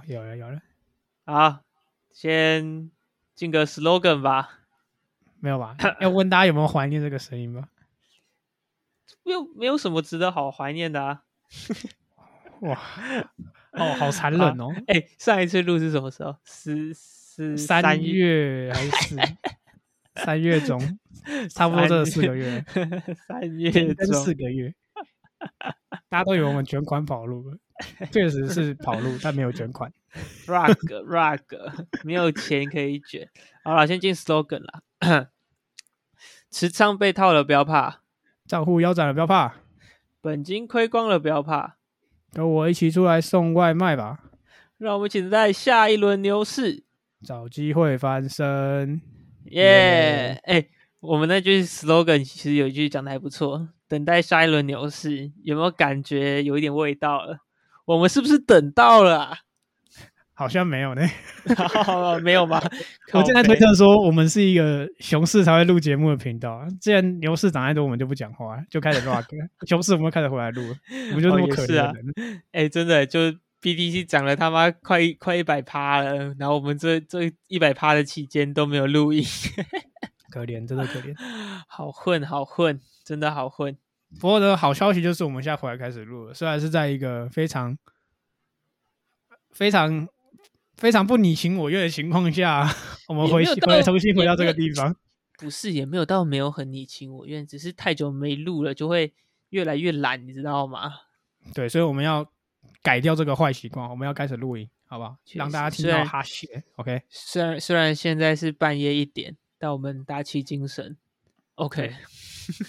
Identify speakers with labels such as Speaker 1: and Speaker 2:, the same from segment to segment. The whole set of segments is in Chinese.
Speaker 1: 好，有了有了，
Speaker 2: 好，先进个 slogan 吧。
Speaker 1: 没有吧？要问大家有没有怀念这个声音吗？
Speaker 2: 没有，没有什么值得好怀念的啊。
Speaker 1: 哇，哦，好残忍哦！
Speaker 2: 哎，上一次录是什么时候？十十
Speaker 1: 三月还是四？三月中，差不多这四个月。
Speaker 2: 三月中
Speaker 1: 四个月，大家都以为我们卷款跑路了，确实是跑路，但没有卷款。
Speaker 2: rug rug，没有钱可以卷。好了，先进 slogan 啦。持仓被套了不要怕，
Speaker 1: 账户腰斩了不要怕，
Speaker 2: 本金亏光了不要怕，
Speaker 1: 跟我一起出来送外卖吧。
Speaker 2: 让我们一起在下一轮牛市
Speaker 1: 找机会翻身。
Speaker 2: 耶！哎，我们那句 slogan 其实有一句讲的还不错，等待下一轮牛市，有没有感觉有一点味道了？我们是不是等到了？
Speaker 1: 好像没有呢，
Speaker 2: 没有吗？
Speaker 1: 我正在推特说，我们是一个熊市才会录节目的频道。既然牛市涨太多，我们就不讲话，就开始 rock。熊市我们开始回来录，我们就那么可怜。
Speaker 2: 哎，真的，就 BTC 涨了他妈快快一百趴了，然后我们这这一百趴的期间都没有录音，
Speaker 1: 可怜，真的可怜，
Speaker 2: 好混，好混，真的好混。
Speaker 1: 不过呢，好消息就是我们现在回来开始录了，虽然是在一个非常非常。非常不你情我愿的情况下，我们回回重新回到这个地方。
Speaker 2: 不是，也没有到没有很你情我愿，只是太久没录了，就会越来越懒，你知道吗？
Speaker 1: 对，所以我们要改掉这个坏习惯，我们要开始录音，好不好？让大家听到哈血。OK，
Speaker 2: 虽然虽然现在是半夜一点，但我们打起精神。OK，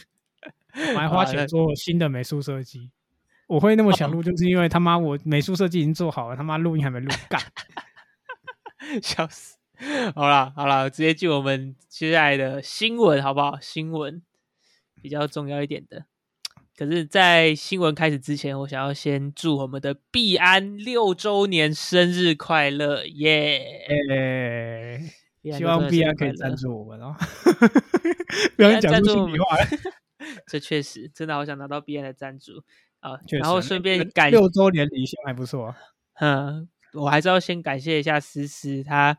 Speaker 1: 我还花钱做新的美术设计。我会那么想录，就是因为他妈我美术设计已经做好了，他妈录音还没录干。
Speaker 2: 笑死！好了好了，直接进我们接下来的新闻好不好？新闻比较重要一点的。可是，在新闻开始之前，我想要先祝我们的币安六周年生日快乐！耶！
Speaker 1: 希望 B 安可以赞助我们哦。不要讲出心里话。
Speaker 2: 这确实真的好想拿到币安的赞助啊！然后顺便感
Speaker 1: 六周年礼箱还不错。
Speaker 2: 嗯。我还是要先感谢一下思思，他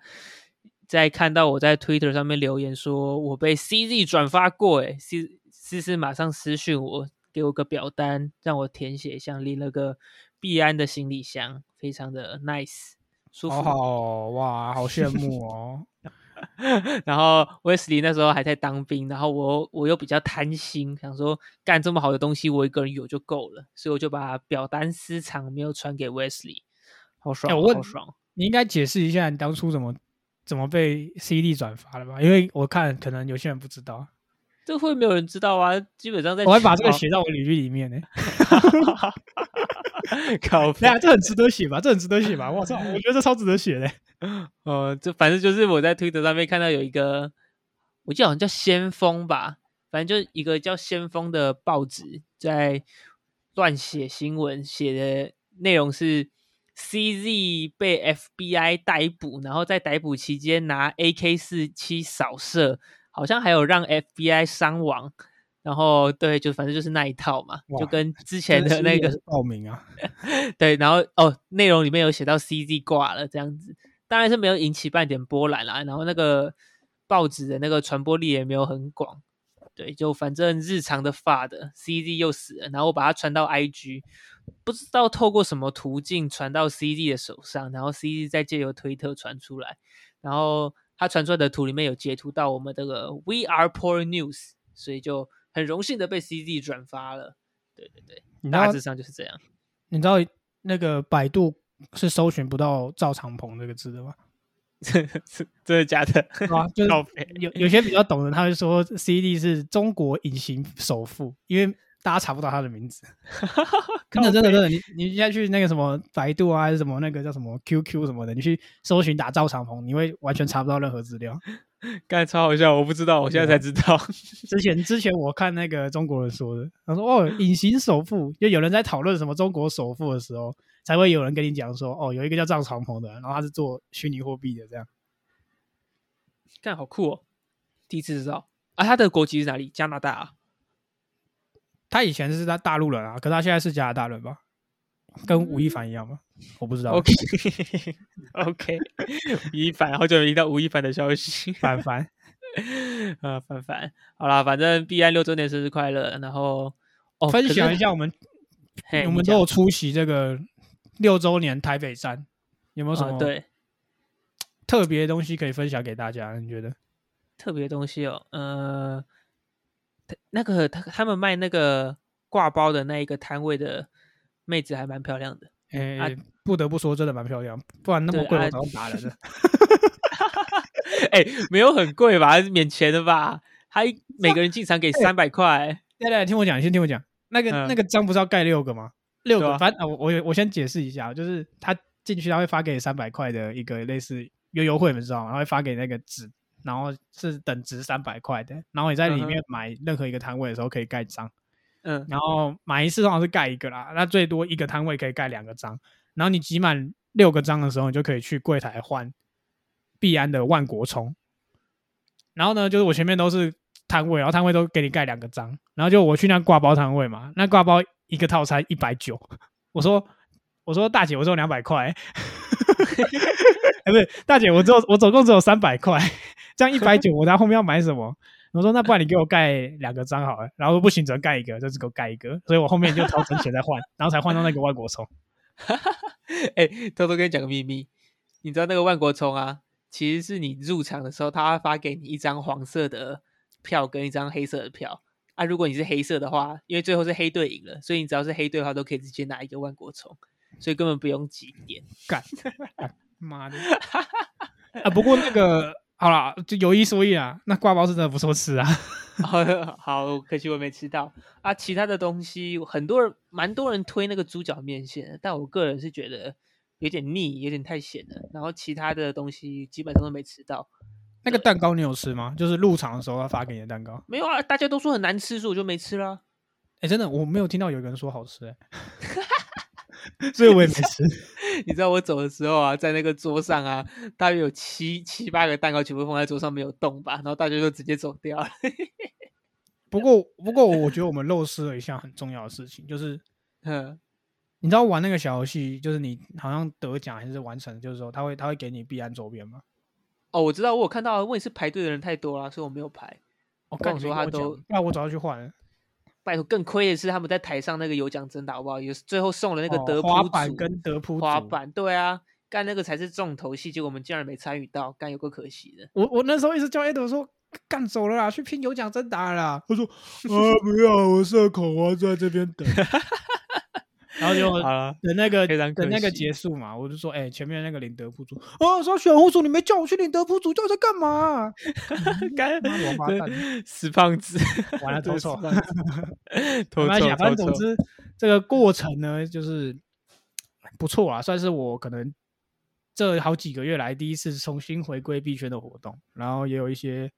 Speaker 2: 在看到我在 Twitter 上面留言说我被 CZ 转发过，诶思思思马上私讯我，给我个表单让我填写，像拎了个必安的行李箱，非常的 nice，舒服。
Speaker 1: 好哇，好羡慕哦。
Speaker 2: 然后 Wesley 那时候还在当兵，然后我我又比较贪心，想说干这么好的东西我一个人有就够了，所以我就把表单私藏，没有传给 Wesley。好爽！好爽！
Speaker 1: 你应该解释一下你当初怎么怎么被 CD 转发了吧？因为我看可能有些人不知道，
Speaker 2: 这会没有人知道啊。基本上在，
Speaker 1: 我会把这个写到我履历里面呢。
Speaker 2: 靠！
Speaker 1: 对啊，这很值得写吧？这很值得写吧？我操！我觉得这超值得写的。
Speaker 2: 呃，这反正就是我在推特上面看到有一个，我记得好像叫先锋吧，反正就一个叫先锋的报纸在乱写新闻，写的内容是。CZ 被 FBI 逮捕，然后在逮捕期间拿 AK 四七扫射，好像还有让 FBI 伤亡。然后对，就反正就是那一套嘛，就跟之前的那个
Speaker 1: 报名啊。
Speaker 2: 对，然后哦，内容里面有写到 CZ 挂了这样子，当然是没有引起半点波澜啦。然后那个报纸的那个传播力也没有很广。对，就反正日常的发的 CZ 又死了，然后我把它传到 IG。不知道透过什么途径传到 CZ 的手上，然后 CZ 再借由推特传出来，然后他传出来的图里面有截图到我们这个 We Are Poor News，所以就很荣幸的被 CZ 转发了。对对对，大致上就是这样。
Speaker 1: 你知道那个百度是搜寻不到赵长鹏这个字的吗？
Speaker 2: 是真的假的？
Speaker 1: 啊，就是有有些比较懂的，他会说 CD 是中国隐形首富，因为。大家查不到他的名字，真的真的真的，你你现在去那个什么百度啊，还是什么那个叫什么 QQ 什么的，你去搜寻打赵长鹏，你会完全查不到任何资料。
Speaker 2: 刚才超好笑，我不知道，我现在才知道。
Speaker 1: 之前之前我看那个中国人说的，他说哦，隐形首富，就有人在讨论什么中国首富的时候，才会有人跟你讲说，哦，有一个叫赵长鹏的，然后他是做虚拟货币的，这样。
Speaker 2: 干好酷哦，第一次知道啊，他的国籍是哪里？加拿大啊。
Speaker 1: 他以前是在大陆人啊，可他现在是加拿大人吧？跟吴亦凡一样吗？我不知道。
Speaker 2: OK OK，吴亦凡，好久没听到吴亦凡的消息。
Speaker 1: 凡 凡，
Speaker 2: 啊，凡凡，好啦，反正 B I 六周年生日快乐，然后哦，
Speaker 1: 分享一下我们
Speaker 2: 嘿
Speaker 1: 我们都有出席这个六周年台北站，有没有什么特别的东西可以分享给大家？你觉得？
Speaker 2: 特别东西哦，呃，他那个他他们卖那个挂包的那一个摊位的妹子还蛮漂亮的。
Speaker 1: 诶、
Speaker 2: 啊
Speaker 1: 不得不说，真的蛮漂亮，不然那么贵，我早打人了。
Speaker 2: 哎、没有很贵吧？是免钱的吧？还每个人进场给三百块。
Speaker 1: 来来，听我讲，你先听我讲。那个、
Speaker 2: 嗯
Speaker 1: 那个章不是要盖六个吗？六个，
Speaker 2: 啊
Speaker 1: 反正、啊、我我我先解释一下，就是他进去他会发给三百块的一个类似优优惠，你知道吗？他会发给那个纸，然后是等值三百块的，然后你在里
Speaker 2: 嗯
Speaker 1: 面买任何一个摊位的时候可以盖章，
Speaker 2: 嗯，
Speaker 1: 然后买一次通常是盖一个啦，那最多一个摊位可以盖两个章，然后你集满六个章的时候，你就可以去柜台换币安的万国充。然后呢，就是我前面都是摊位，然后摊位都给你盖两个章，然后就我去那挂包摊位嘛，那挂包一个套餐一百九，我说我说大姐，我只有两百块，哎不是大姐，我只有我总共只有三百块，这样一百九，我在后面要买什么？我说那不然你给我盖两个章好了，然后说不行，只能盖一个，就只给我盖一个，所以我后面就调整钱再换，然后才换到那个万国充。
Speaker 2: 哎、偷偷跟你讲个秘密，你知道那个万国充啊，其实是你入场的时候，他会发给你一张黄色的票跟一张黑色的票啊。如果你是黑色的话，因为最后是黑队赢了，所以你只要是黑队的话，都可以直接拿一个万国充，所以根本不用挤点。
Speaker 1: 干妈的！啊，不过那个好啦，就有一说一啊，那挂包是真的不错吃啊。
Speaker 2: 好 好，可惜我没吃到啊。其他的东西，很多人蛮多人推那个猪脚面线，但我个人是觉得有点腻，有点太咸了。然后其他的东西基本上都没吃到。
Speaker 1: 那个蛋糕你有吃吗？就是入场的时候他发给你的蛋糕。
Speaker 2: 没有啊，大家都说很难吃，所以我就没吃啦。
Speaker 1: 哎、真的我没有听到有一个人说好吃、欸，所以我也没吃。
Speaker 2: 你知道我走的时候啊，在那个桌上啊，大约有七七八个蛋糕全部放在桌上没有动吧，然后大家就直接走掉了。
Speaker 1: 不过不过我觉得我们漏失了一项很重要的事情，就是
Speaker 2: 嗯，
Speaker 1: 你知道玩那个小游戏，就是你好像得奖还是完成，就是说他会他会给你必安周边吗？
Speaker 2: 哦，我知道，我有看到，问题是排队的人太多了，所以我没有排。
Speaker 1: 我
Speaker 2: 跟你说他都，
Speaker 1: 那我早就去换了。
Speaker 2: 拜托，更亏的是他们在台上那个有奖征答，好不好？有最后送了那个
Speaker 1: 哦
Speaker 2: 德扑
Speaker 1: 滑板跟德扑组
Speaker 2: 滑板，对啊，干那个才是重头戏，结果我们竟然没参与到，干有个可惜的。
Speaker 1: 我我那时候一直叫 Ed 说干走了啦，去拼有奖征答了啦。他说啊不要，我社恐，我要在这边等。然后就
Speaker 2: 好了，
Speaker 1: 等那个等那个结束嘛，我就说，哎、前面那个领德铺组，哦，说选护组，你没叫我去领德铺组，叫我在干嘛？
Speaker 2: 干
Speaker 1: 妈的王八蛋
Speaker 2: 死胖子，
Speaker 1: 完了，
Speaker 2: 这
Speaker 1: 头臭。
Speaker 2: 个死胖子
Speaker 1: 没
Speaker 2: 头
Speaker 1: 关系啊，
Speaker 2: 臭，头臭。
Speaker 1: 反正总之这个过程呢，就是不错啊，算是我可能这好几个月来第一次重新回归币圈的活动，然后也有一些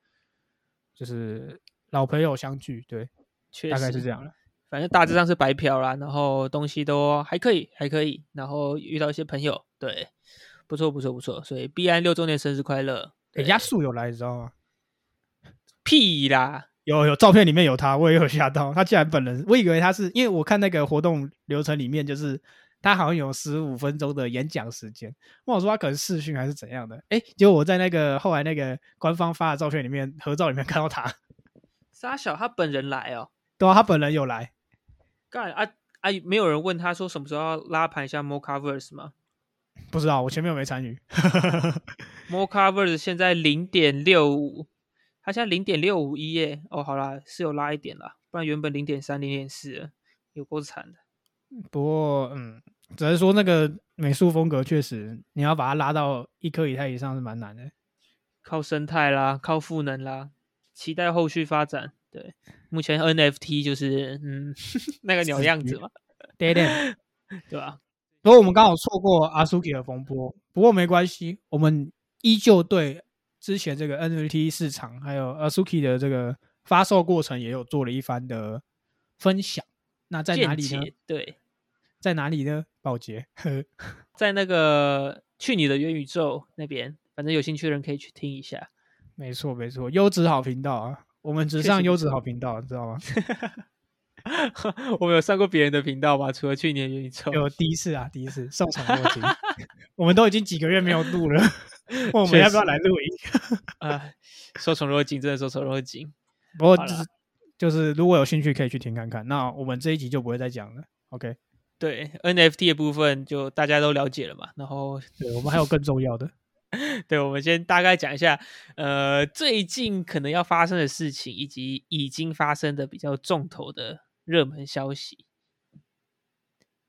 Speaker 1: 就是老朋友相聚，对，
Speaker 2: 确
Speaker 1: 大概是这样了。
Speaker 2: 反正大致上是白嫖啦，然后东西都还可以，还可以，然后遇到一些朋友，对，不错不错不错，所以必安六周年生日快乐！
Speaker 1: 人家素有来，你知道吗？
Speaker 2: 屁啦，
Speaker 1: 有有照片里面有他，我也有吓到，他竟然本人，我以为他是因为我看那个活动流程里面，就是他好像有十五分钟的演讲时间，我想说他可能视讯还是怎样的，哎，结果我在那个后来那个官方发的照片里面合照里面看到他，
Speaker 2: 沙小他本人来哦，
Speaker 1: 对啊，他本人有来，
Speaker 2: 干啊啊！没有人问他说什么时候要拉盘一下 Mocaverse 吗
Speaker 1: 不知道我前面有没参与？
Speaker 2: Mocaverse 现在零点六五，他现在零点六五一耶，哦，好啦，是有拉一点啦，不然原本零点三、零点四，有够惨的。
Speaker 1: 不过嗯，只是说那个美术风格确实你要把它拉到一颗以太以上是蛮难的，
Speaker 2: 靠生态啦，靠赋能啦，期待后续发展。对，目前 NFT 就是嗯 那个鸟样子嘛，
Speaker 1: 对对。
Speaker 2: 对吧？
Speaker 1: 不过我们刚好错过阿苏 k 的风波，不过没关系，我们依旧对之前这个 NFT 市场还有阿苏 k 的这个发售过程也有做了一番的分享。那在哪里呢？
Speaker 2: 对，
Speaker 1: 在哪里呢？宝洁，呵
Speaker 2: 在那个去你的元宇宙那边，反正有兴趣的人可以去听一下。
Speaker 1: 没错没错，优质好频道啊，我们只上优质好频道，你知道吗？
Speaker 2: 我们有上过别人的频道吗？除了去年元宇宙，
Speaker 1: 有第一次啊，第一次受宠若惊。我们都已经几个月没有录了，我们要不要来录音？
Speaker 2: 啊，受宠若惊，真的受宠若惊。
Speaker 1: 不过就是就是，如果有兴趣可以去听看看。那我们这一集就不会再讲了。OK，
Speaker 2: 对 NFT 的部分就大家都了解了嘛。然后，
Speaker 1: 对我们还有更重要的。
Speaker 2: 对，我们先大概讲一下，呃，最近可能要发生的事情，以及已经发生的比较重头的热门消息。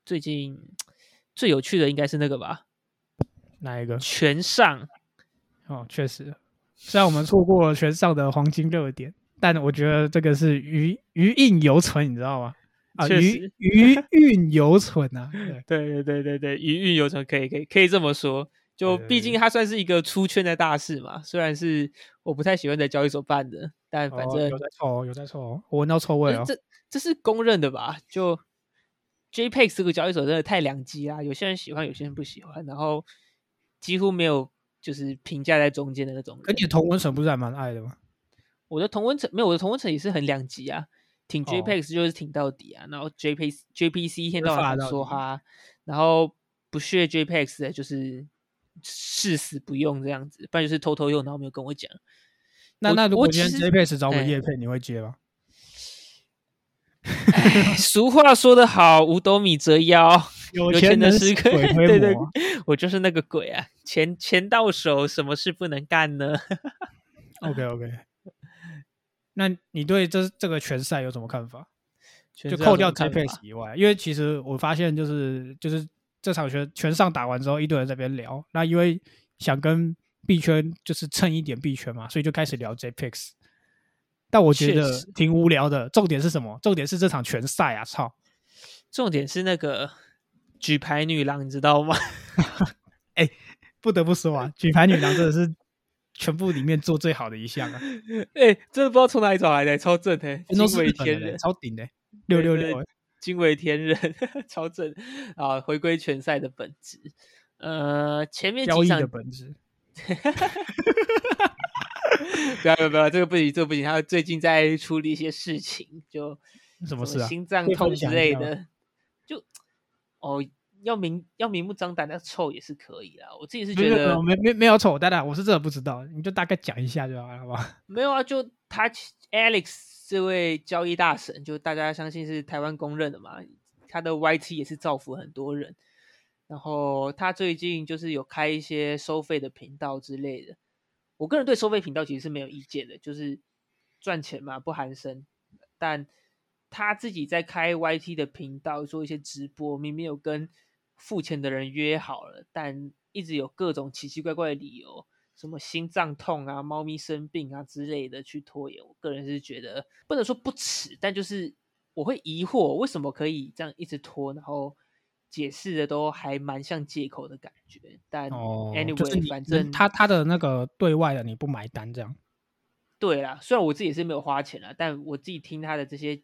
Speaker 2: 最近最有趣的应该是那个吧？
Speaker 1: 哪一个？
Speaker 2: 全上。
Speaker 1: 哦，确实，虽然我们错过了全上的黄金热点，但我觉得这个是余余韵犹存，你知道吗？啊，余余韵犹存啊！
Speaker 2: 对 对对对对，余韵犹存，可以可以可以这么说。就毕竟它算是一个出圈的大事嘛，虽然是我不太喜欢在交易所办的，但反正
Speaker 1: 有在臭，有在臭，我闻到臭味了。
Speaker 2: 这这是公认的吧？就 JPEX 这个交易所真的太两极啦，有些人喜欢，有些人不喜欢，然后几乎没有就是评价在中间的那种。
Speaker 1: 跟你的同温层不是还蛮爱的吗？
Speaker 2: 我的同温层没有，我的同温层也是很两极啊，挺 JPEX 就是挺到底啊，然后 JPEX JPC 一天到晚说哈，然后不屑 JPEX 的就是。誓死不用这样子，不然就是偷偷用，然后没有跟我讲。
Speaker 1: 那那如果今天 JPS 找我叶配，你会接吗？
Speaker 2: 俗话说得好，五斗米折腰，
Speaker 1: 有钱
Speaker 2: 的
Speaker 1: 是鬼
Speaker 2: 对对，我就是那个鬼啊！钱钱到手，什么事不能干呢
Speaker 1: ？OK OK，那你对这这个拳赛有什么看法？就扣掉 JPS 以外，因为其实我发现就是就是。这场拳全上打完之后，一堆人在那边聊。那因为想跟币圈就是蹭一点币圈嘛，所以就开始聊 JPEX。但我觉得挺无聊的。重点是什么？重点是这场拳赛啊！操！
Speaker 2: 重点是那个举牌女郎，你知道吗？
Speaker 1: 哎，不得不说啊，举牌女郎真的是全部里面做最好的一项啊！
Speaker 2: 哎，真的不知道从哪里找来的，超正的，惊为天人，
Speaker 1: 超顶的，六六六。
Speaker 2: 惊为天人，超正啊！回归拳赛的本质，呃，前面几场
Speaker 1: 的本质，
Speaker 2: 不要不要不要，这个不行，这个不行。他最近在处理一些事情，就
Speaker 1: 什么事啊？
Speaker 2: 心脏痛之类的，就哦，要明要明目张胆的臭也是可以啦。我自己是觉得
Speaker 1: 没没没有臭，蛋蛋，我是真的不知道，你就大概讲一下就好了，好吧？
Speaker 2: 没有啊，就他 Alex。这位交易大神，就大家相信是台湾公认的嘛，他的 YT 也是造福很多人。然后他最近就是有开一些收费的频道之类的。我个人对收费频道其实是没有意见的，就是赚钱嘛，不含生。但他自己在开 YT 的频道做一些直播，明明有跟付钱的人约好了，但一直有各种奇奇怪怪的理由。什么心脏痛啊、猫咪生病啊之类的去拖延，我个人是觉得不能说不耻，但就是我会疑惑为什么可以这样一直拖，然后解释的都还蛮像借口的感觉。但 anyway，反正
Speaker 1: 他他的那个对外的你不买单这样。
Speaker 2: 对啦，虽然我自己是没有花钱啊，但我自己听他的这些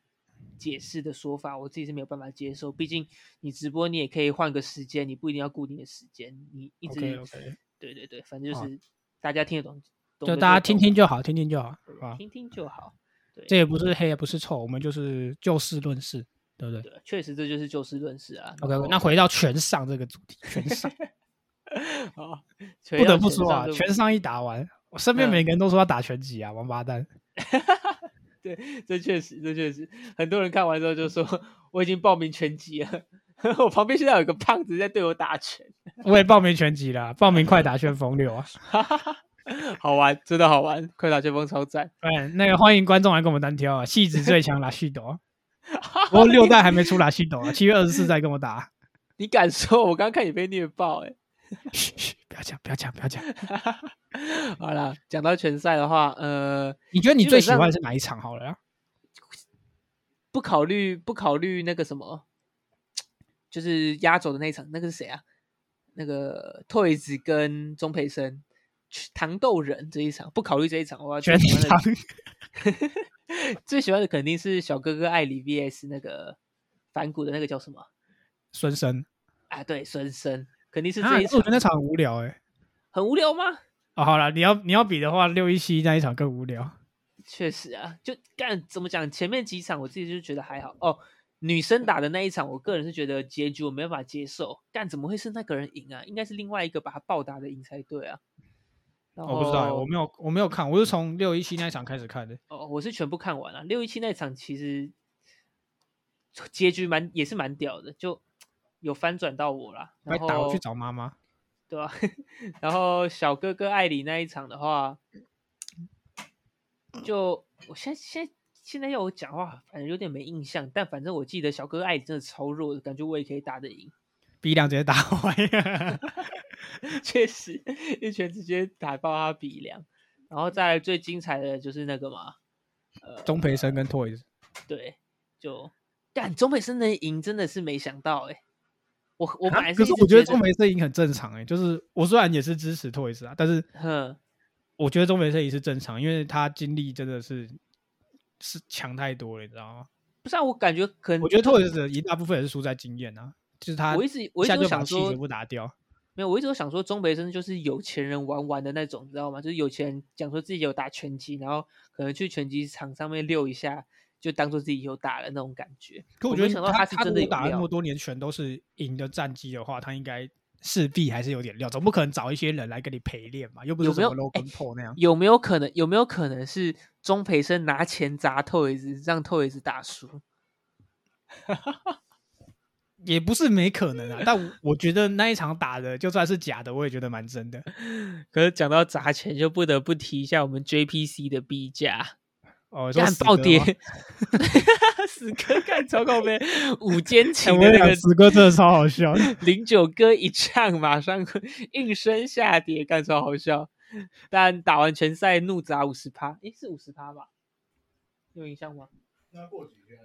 Speaker 2: 解释的说法，我自己是没有办法接受。毕竟你直播你也可以换个时间，你不一定要固定的时间，你一直对对对，反正就是。大家听得懂，
Speaker 1: 就大家听听就好，听听就好，
Speaker 2: 听听就好。对，
Speaker 1: 这也不是黑，也不是臭，我们就是就事论事，对不对？
Speaker 2: 对，确实这就是就事论事啊。
Speaker 1: OK，那回到全上这个主题，全上
Speaker 2: 啊，
Speaker 1: 不得不说啊，全上一打完，我身边每个人都说要打拳击啊，王八蛋。
Speaker 2: 对，这确实，这确实，很多人看完之后就说 我已经报名拳击了。我旁边现在有个胖子在对我打拳，
Speaker 1: 我也报名拳击啦，报名快打旋风六啊，
Speaker 2: 好玩，真的好玩，快打旋风超赞。
Speaker 1: 对，那个欢迎观众来跟我们单挑啊，戏子最强拉西斗，不过六代还没出拉西斗啊，七月二十四再跟我打。
Speaker 2: 你敢说？我刚刚看你被虐爆哎！
Speaker 1: 嘘嘘，不要讲，不要讲，不要讲。
Speaker 2: 好了，讲到拳赛的话，呃，
Speaker 1: 你觉得你最喜欢是哪一场？好了，
Speaker 2: 不考虑不考虑那个什么。就是压轴的那一场，那个是谁啊？那个 Toys 跟钟培生糖豆人这一场，不考虑这一场，我要
Speaker 1: 全场
Speaker 2: 最喜欢的肯定是小哥哥艾里 VS 那个反骨的那个叫什么？
Speaker 1: 孙生
Speaker 2: 啊，对，孙生肯定是这一场。
Speaker 1: 我觉得那场很无聊哎，
Speaker 2: 很无聊吗？
Speaker 1: 哦，好了，你要你要比的话，六一七那一场更无聊。
Speaker 2: 确实啊，就干怎么讲？前面几场我自己就觉得还好哦。女生打的那一场，我个人是觉得结局我没办法接受。但怎么会是那个人赢啊？应该是另外一个把他暴打的赢才对啊。
Speaker 1: 我不知道，我没有我没有看，我是从六一七那一场开始看的。
Speaker 2: 哦，我是全部看完了。六一七那一场其实结局蛮也是蛮屌的，就有翻转到我了。
Speaker 1: 还打我去找妈妈，
Speaker 2: 对吧？然后小哥哥艾里那一场的话，就我现在现在。现在要我讲话，反正有点没印象。但反正我记得小哥艾真的超弱的，感觉我也可以打得赢。
Speaker 1: 鼻梁直接打坏，
Speaker 2: 确实一拳直接打爆他鼻梁。然后再来最精彩的就是那个嘛，
Speaker 1: 呃，钟培生跟 Toys。
Speaker 2: 对，就干钟培生能赢，真的是没想到哎。我我本来可
Speaker 1: 是我觉得钟培生赢很正常哎，就是我虽然也是支持 Toys 啊，但是我觉得钟培生也是正常，因为他经历真的是。是强太多了，你知道吗？
Speaker 2: 不是啊，我感觉可能
Speaker 1: 我觉得托尔斯一大部分也是输在经验啊，就是他
Speaker 2: 我一直我一直都想说
Speaker 1: 全部打掉，
Speaker 2: 没有，我一直都想说中北真的就是有钱人玩玩的那种，你知道吗？就是有钱人讲说自己有打拳击，然后可能去拳击场上面溜一下，就当做自己有打了那种感觉。
Speaker 1: 可我觉得想到
Speaker 2: 他是真的
Speaker 1: 打了那么多年拳都是赢的战绩的话，他应该。势必还是有点料，总不可能找一些人来跟你陪练嘛，又不是什么 logan p 那样。
Speaker 2: 有没有可能？有没有可能是钟培生拿钱砸透一子，让透一子打输？
Speaker 1: 也不是没可能啊，但我觉得那一场打的就算是假的，我也觉得蛮真的。
Speaker 2: 可是讲到砸钱，就不得不提一下我们 JPC 的 B 价。
Speaker 1: 哦，
Speaker 2: 干暴跌，死哥干超高飞，五间情的那个
Speaker 1: 死哥真的超好笑，
Speaker 2: 零九哥一唱马上应声下跌，干超好笑。但打完全赛怒砸五十趴，诶，是五十趴吧？有印象吗？
Speaker 3: 那过几天？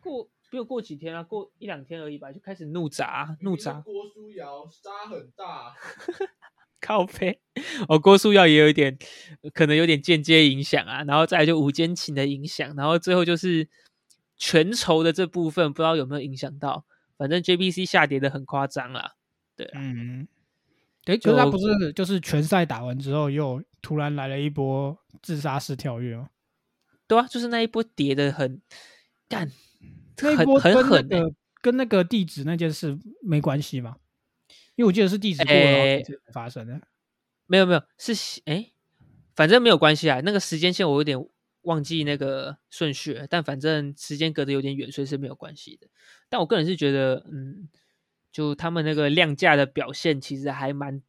Speaker 2: 过不用过几天啊，过一两天而已吧，就开始怒砸，怒砸。
Speaker 3: 郭书瑶杀很大。
Speaker 2: 靠背，哦，郭书耀也有一点，可能有点间接影响啊，然后再就午间情的影响，然后最后就是全筹的这部分，不知道有没有影响到，反正 JBC 下跌的很夸张啦，对，
Speaker 1: 嗯，对，可是他不是就是全赛打完之后又突然来了一波自杀式跳跃吗？
Speaker 2: 对啊，就是那一波跌的很干，
Speaker 1: 那一波跟那个跟那个地址那件事没关系吗？因为我记得是地址过了发生的，
Speaker 2: 没有没有是哎，反正没有关系啊。那个时间线我有点忘记那个顺序，但反正时间隔得有点远，所以是没有关系的。但我个人是觉得，嗯，就他们那个量价的表现其实还蛮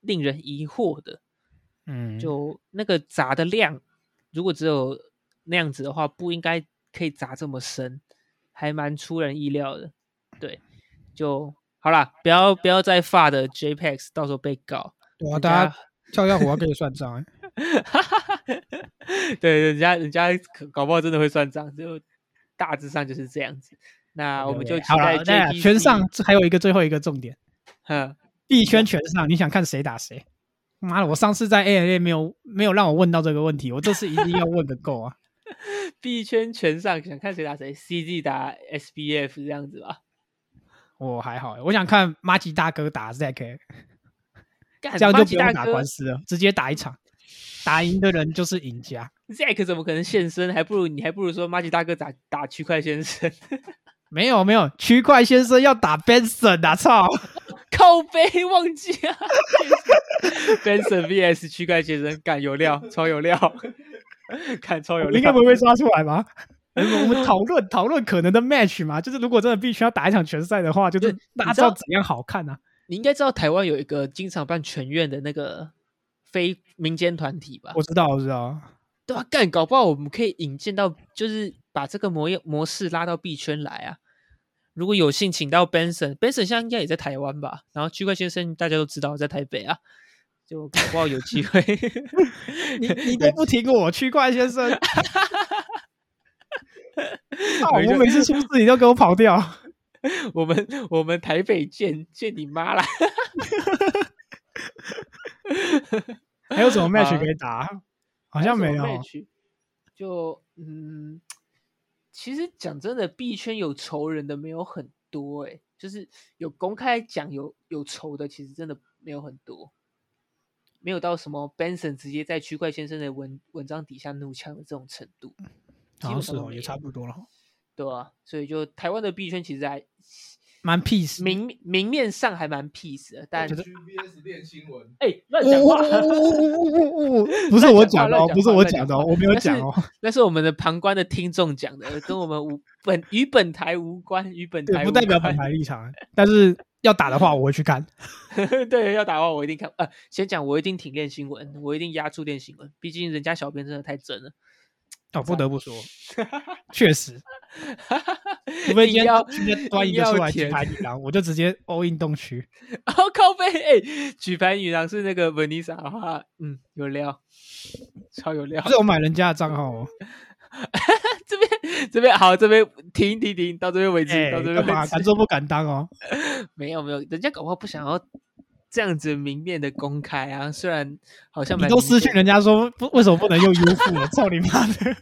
Speaker 2: 令人疑惑的。
Speaker 1: 嗯，
Speaker 2: 就那个砸的量，如果只有那样子的话，不应该可以砸这么深，还蛮出人意料的。对，就。好啦，不要不要再发的 JPEX，到时候被告。
Speaker 1: 哇，大家 跳跳虎要可以算账
Speaker 2: 哎。对，人家人家搞不好真的会算账，就大致上就是这样子。那我们就期待
Speaker 1: 圈上还有一个最后一个重点，
Speaker 2: 嗯，
Speaker 1: 币圈全上，你想看谁打谁？妈的，我上次在 ANA 没有没有让我问到这个问题，我这次一定要问个够啊！
Speaker 2: 币圈全上，想看谁打谁？CZ 打 SBF 这样子吧。
Speaker 1: 我还好，我想看马吉大哥打 Zack，
Speaker 2: 这
Speaker 1: 样就不用打官司了，直接打一场，打赢的人就是赢家。
Speaker 2: Zack 怎么可能现身？还不如你还不如说马吉大哥打打区块先生。
Speaker 1: 没有没有，区块先生要打 Benson 啊！操，
Speaker 2: 靠背忘记啊。Benson vs 区块先生，干有料，超有料，看超有料，
Speaker 1: 应该不会抓出来吧？我们讨论讨论可能的 match 嘛，就是如果真的必须要打一场拳赛的话，就是大家知道怎样好看呢？
Speaker 2: 你应该知道台湾有一个经常办全院的那个非民间团体吧？
Speaker 1: 我知道，我知道，
Speaker 2: 对吧？干搞不好我们可以引荐到，就是把这个模模式拉到币圈来啊！如果有幸请到 Benson，Benson 现在应该也在台湾吧？然后区块先生大家都知道在台北啊，就搞不好有机会。
Speaker 1: 你你都不提我区块先生。我每次出事你都给我跑掉，
Speaker 2: 我们我们台北见见你妈啦！
Speaker 1: 还有什么 match 可以打？好像没有。
Speaker 2: 就嗯，其实讲真的，币圈有仇人的没有很多哎，就是有公开讲有有仇的，其实真的没有很多。没有到什么 Benson 直接在区块先生的文文章底下怒呛的这种程度，基
Speaker 1: 好像是哦，也差不多了，
Speaker 2: 对啊，所以就台湾的币圈其实还
Speaker 1: 蛮 peace。
Speaker 2: 明明面上还蛮 peace 的，但
Speaker 3: GBS 练新闻，
Speaker 2: 哎乱讲话，
Speaker 1: 不是我讲的哦，不是我讲的哦，我没有讲哦。
Speaker 2: 那是我们的旁观的听众讲的，跟我们无本与本台无关，与本，台
Speaker 1: 不代表本台立场，但是要打的话，我会去看。
Speaker 2: 对，要打的话我一定看。呃，先讲我一定挺练新闻，我一定压住练新闻，毕竟人家小编真的太真了。
Speaker 1: 哦，不得不说，确实，除非今天今天端一个出来举
Speaker 2: 填
Speaker 1: 牌女郎，我就直接 all in 动区。
Speaker 2: 哦，靠背，哎、举牌女郎是那个 Vanessa 的话，嗯，有料，超有料
Speaker 1: 不。是我买人家的账号哦，
Speaker 2: 这边这边好，这边停停停，到这边为止，
Speaker 1: 哎，
Speaker 2: 到这边为止。
Speaker 1: 敢做不敢当哦？
Speaker 2: 没有没有，人家搞不好不想要这样子明面的公开啊，虽然好像
Speaker 1: 你都
Speaker 2: 蛮明显
Speaker 1: 私讯人家说不，为什么不能用优付？我 操你妈的，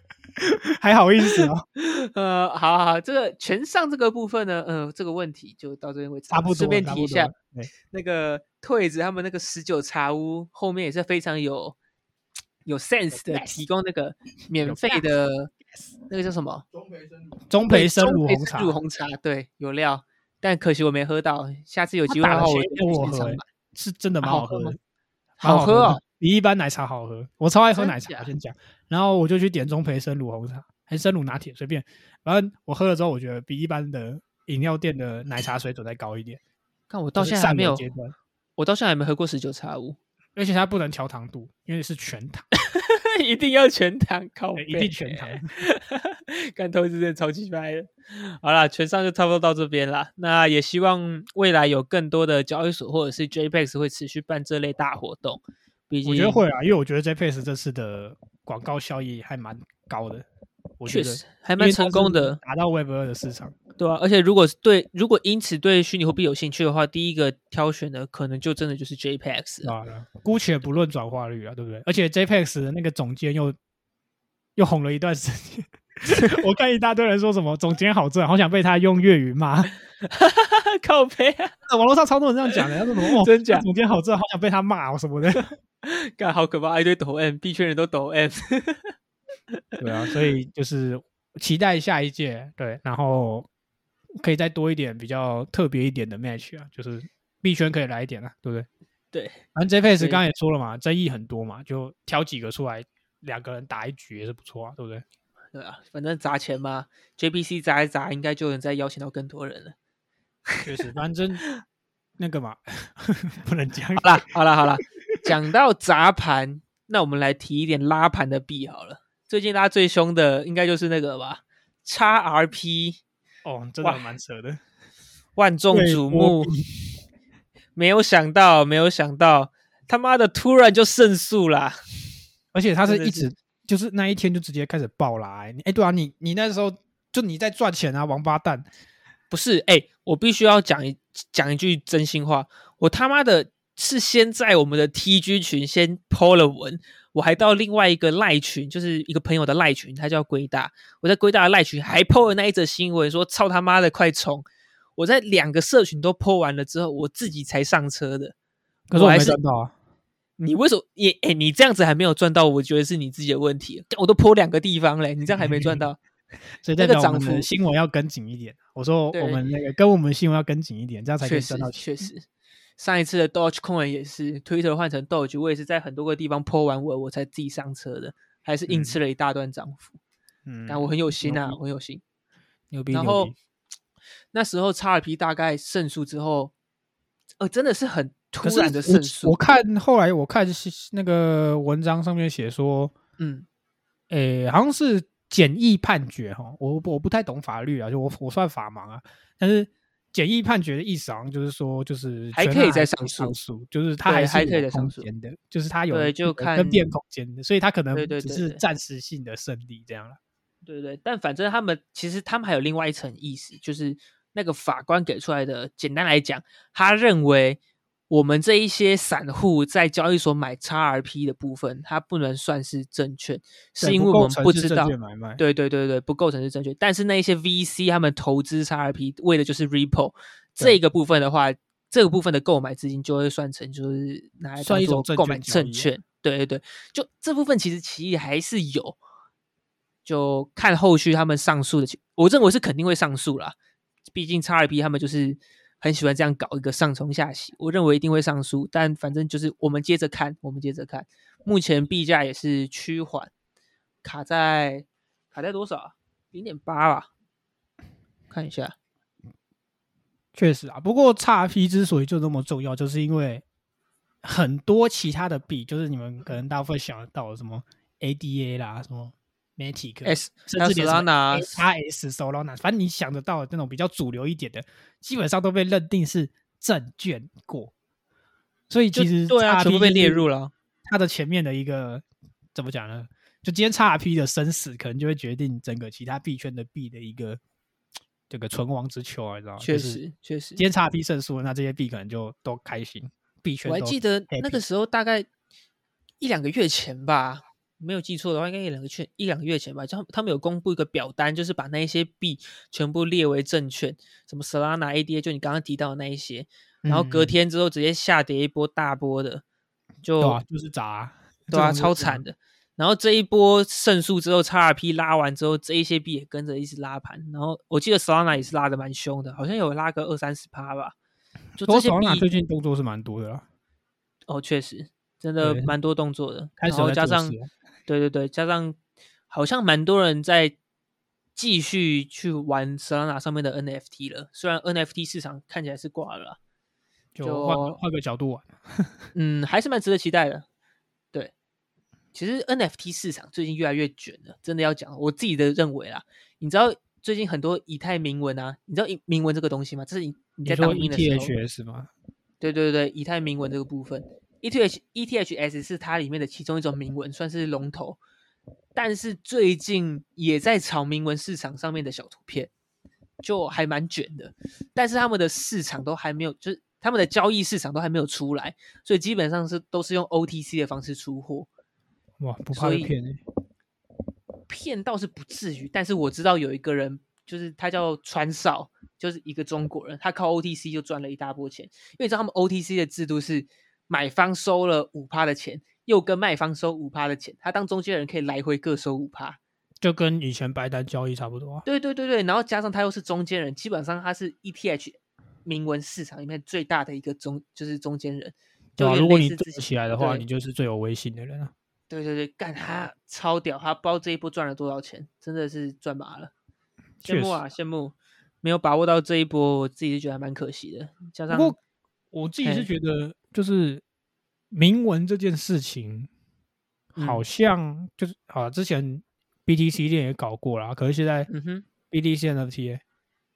Speaker 1: 还好意思哦？
Speaker 2: 呃，好好好，这个全上这个部分呢，呃，这个问题就到这边为止。
Speaker 1: 差不多，
Speaker 2: 顺便提一下，那个退子他们那个十九茶屋后面也是非常有有 sense 的，提供那个免费的那个叫什么
Speaker 3: 钟培生
Speaker 1: 中培生
Speaker 2: 中培生
Speaker 1: 乳红茶，
Speaker 2: 对，有料，但可惜我没喝到，下次有
Speaker 1: 他
Speaker 2: 机会的话，我
Speaker 1: 我喝。是真的蛮好喝的
Speaker 2: 好喝哦，
Speaker 1: 比一般奶茶好喝。我超爱喝奶茶，我先讲，然后我就去点中培生乳红茶，还是生乳拿铁，随便。反正我喝了之后，我觉得比一般的饮料店的奶茶水准再高一点。
Speaker 2: 看我到现在还没有，我到现在还没喝过十九茶屋，
Speaker 1: 而且它不能调糖度，因为是全糖，
Speaker 2: 一定要全糖，靠
Speaker 1: 一定全糖。
Speaker 2: 干投资真的超级掰的。好啦，全上就差不多到这边啦。那也希望未来有更多的交易所或者是 JPEX 会持续办这类大活动。毕竟
Speaker 1: 我觉得会啊，因为我觉得 JPEX 这次的广告效益还蛮高的，
Speaker 2: 确实还蛮成功的，
Speaker 1: 达到 Web 二的市场。
Speaker 2: 对啊，而且如果是对，如果因此对虚拟货币有兴趣的话，第一个挑选的可能就真的就是 JPEX 了。
Speaker 1: 啊，姑且不论转化率啊，对不对？而且 JPEX 的那个总监又又红了一段时间，我看一大堆人说什么总监好赚，好想被他用粤语骂。
Speaker 2: 靠背啊，
Speaker 1: 网络上超多人这样讲的，他说什么 哦，
Speaker 2: 真假
Speaker 1: 总监好赚，好想被他骂哦什么的。
Speaker 2: 干好可怕，一堆抖 M，币圈人都抖 M。
Speaker 1: 对啊，所以就是期待下一届，对，然后可以再多一点比较特别一点的 match 啊，就是币圈可以来一点啊，对不对？
Speaker 2: 对，
Speaker 1: 反正 JPS
Speaker 2: 对
Speaker 1: 刚刚也说了嘛，争议很多嘛，就挑几个出来，两个人打一局也是不错啊，对不对？
Speaker 2: 对啊，反正砸钱嘛，JPC 砸一砸，应该就能再邀请到更多人了。
Speaker 1: 确实，反正 那个嘛，不能讲。
Speaker 2: 好啦，好啦，好啦，讲到砸盘，那我们来提一点拉盘的币好了。最近拉最凶的应该就是那个吧，XRP
Speaker 1: 哦，真的
Speaker 2: 哇
Speaker 1: 蛮扯的。
Speaker 2: 万众
Speaker 1: 对
Speaker 2: 瞩目，没有想到，没有想到，他妈的突然就胜诉啦！
Speaker 1: 而且他是一直就是那一天就直接开始爆啦、欸。哎、对啊，你你那时候就你在赚钱啊，王八蛋。
Speaker 2: 不是，哎、我必须要讲一讲一句真心话，我他妈的是先在我们的 TG 群先 PO 了文，我还到另外一个赖群，就是一个朋友的赖群，他叫龟大，我在龟大的赖群还 PO 了那一则新闻，说操他妈的快冲！我在两个社群都 PO 完了之后，我自己才上车的。
Speaker 1: 可是我没赚到啊。
Speaker 2: 你为什么也哎、你这样子还没有赚到？我觉得是你自己的问题。我都 PO 两个地方嘞，你这样还没赚到？
Speaker 1: 所以代表我
Speaker 2: 那个涨幅
Speaker 1: 们新闻要跟紧一点。我说我们那个跟我们新闻要跟紧一点，这样才可以赚到，钱。
Speaker 2: 确实，上一次的 Dogecoin 也是 Twitter 换成 Doge，我也是在很多个地方 po 完我，我才自己上车的，还是硬
Speaker 1: 嗯
Speaker 2: 吃了一大段涨幅。
Speaker 1: 嗯，
Speaker 2: 但我很有心啊，我很有心。
Speaker 1: 牛逼。
Speaker 2: 然后那时候 XRP 大概胜诉之后，呃，真的是很突然的
Speaker 1: 我
Speaker 2: 胜诉。
Speaker 1: 我看后来我看是那个文章上面写说，
Speaker 2: 嗯，
Speaker 1: 诶，好像是简易判决哈，我我不太懂法律啊，就我我算法盲啊，但是简易判决的意思好像就是说，就是
Speaker 2: 还可以再上诉
Speaker 1: 上诉，就是他还是
Speaker 2: 可以
Speaker 1: 有空
Speaker 2: 再上诉
Speaker 1: 间的，就是他有
Speaker 2: 对就
Speaker 1: 有
Speaker 2: 看
Speaker 1: 分辨空间的，所以他可能只是暂时性的胜利这样了。
Speaker 2: 对对，但反正他们其实他们还有另外一层意思，就是那个法官给出来的，简单来讲，他认为我们这一些散户在交易所买 XRP 的部分，它不能算是证券，是因为我们
Speaker 1: 不
Speaker 2: 知道对对对对，不构成是证券。但是那一些 VC 他们投资 XRP 为的就是 Ripple 这个部分的话，这个部分的购买资金就会算成就是拿来
Speaker 1: 算一种
Speaker 2: 购买证券。对对对，就这部分其实歧义还是有，就看后续他们上诉的情，我认为是肯定会上诉啦。毕竟 XRP 他们就是很喜欢这样搞一个上冲下洗，我认为一定会上书。但反正就是我们接着看，我们接着看。目前币价也是趋缓，卡在卡在多少啊？零点八吧，看一下。
Speaker 1: 确实啊，不过 XP 之所以就那么重要，就是因为很多其他的币，就是你们可能大部分想得到什么 ADA 啦，什么 Matic、
Speaker 2: S
Speaker 1: 甚至连什么
Speaker 2: Solana
Speaker 1: XRS、Solana，反正你想得到的那种比较主流一点的，基本上都被认定是证券过。所以其实
Speaker 2: 对啊全部被列入了。
Speaker 1: 它的前面的一个怎么讲呢？就今天 XRP 的生死，可能就会决定整个其他币圈的币的一个这个存亡之秋啊，你知道吗？
Speaker 2: 确实，确实
Speaker 1: 今。天 XRP 胜诉了，那这些币可能就都开心，币圈
Speaker 2: 我还记得那个时候大概一两个月前吧，没有记错的话，应该一两个券一两个月前吧，就他们有公布一个表单，就是把那一些币全部列为证券，什么 Solana、ADA，就你刚刚提到的那一些，然后隔
Speaker 1: 嗯
Speaker 2: 天之后直接下跌一波大波的，就
Speaker 1: 就是砸啊，
Speaker 2: 对啊，超惨的。然后这一波胜诉之后，XRP 拉完之后，这一些币也跟着一直拉盘。然后我记得 Solana 也是拉的蛮凶的，好像有拉个二三十趴吧。就这些
Speaker 1: Solana 最近动作是蛮多的啦，
Speaker 2: 哦，确实真的
Speaker 1: 对
Speaker 2: 蛮多动作的。然后加上对对对，加上好像蛮多人在继续去玩 Solana 上面的 NFT 了。虽然 NFT 市场看起来是挂了，
Speaker 1: 就换
Speaker 2: 就
Speaker 1: 换个角度玩，
Speaker 2: 嗯，还是蛮值得期待的。对，其实 NFT 市场最近越来越卷了，真的要讲，我自己的认为啦。你知道最近很多以太铭文啊，你知道以铭文这个东西吗？这是你你在
Speaker 1: E
Speaker 2: 当兵的时候
Speaker 1: 吗？
Speaker 2: 对对对，以太铭文这个部分，ETH ETHS 是它里面的其中一种铭文，算是龙头。但是最近也在炒铭文市场上面的小图片，就还蛮卷的。但是他们的市场都还没有，就是他们的交易市场都还没有出来，所以基本上是都是用 OTC 的方式出货。
Speaker 1: 哇，不怕被骗欸
Speaker 2: 骗倒是不至于，但是我知道有一个人，就是他叫川少，就是一个中国人，他靠 OTC 就赚了一大波钱。因为你知道他们 OTC 的制度是买方收了五趴的钱，又跟卖方收五趴的钱，他当中间人可以来回各收五趴。
Speaker 1: 就跟以前白单交易差不多啊。
Speaker 2: 对对对对，然后加上他又是中间人，基本上他是 ETH 铭文市场里面最大的一个中，就是中间人。
Speaker 1: 对啊，
Speaker 2: 就
Speaker 1: 如果你做起来的话，你就是最有威信的人啊。
Speaker 2: 对对对，干他超屌，他不知道这一波赚了多少钱，真的是赚麻了，羡慕啊羡慕，没有把握到这一波，我自己是觉得还蛮可惜的。加上
Speaker 1: 我自己是
Speaker 2: 嘿
Speaker 1: 觉得，就是铭文这件事情，好
Speaker 2: 嗯
Speaker 1: 像就是啊之前 BTC 链也搞过了，可是现在
Speaker 2: 嗯哼
Speaker 1: ，BTC NFT，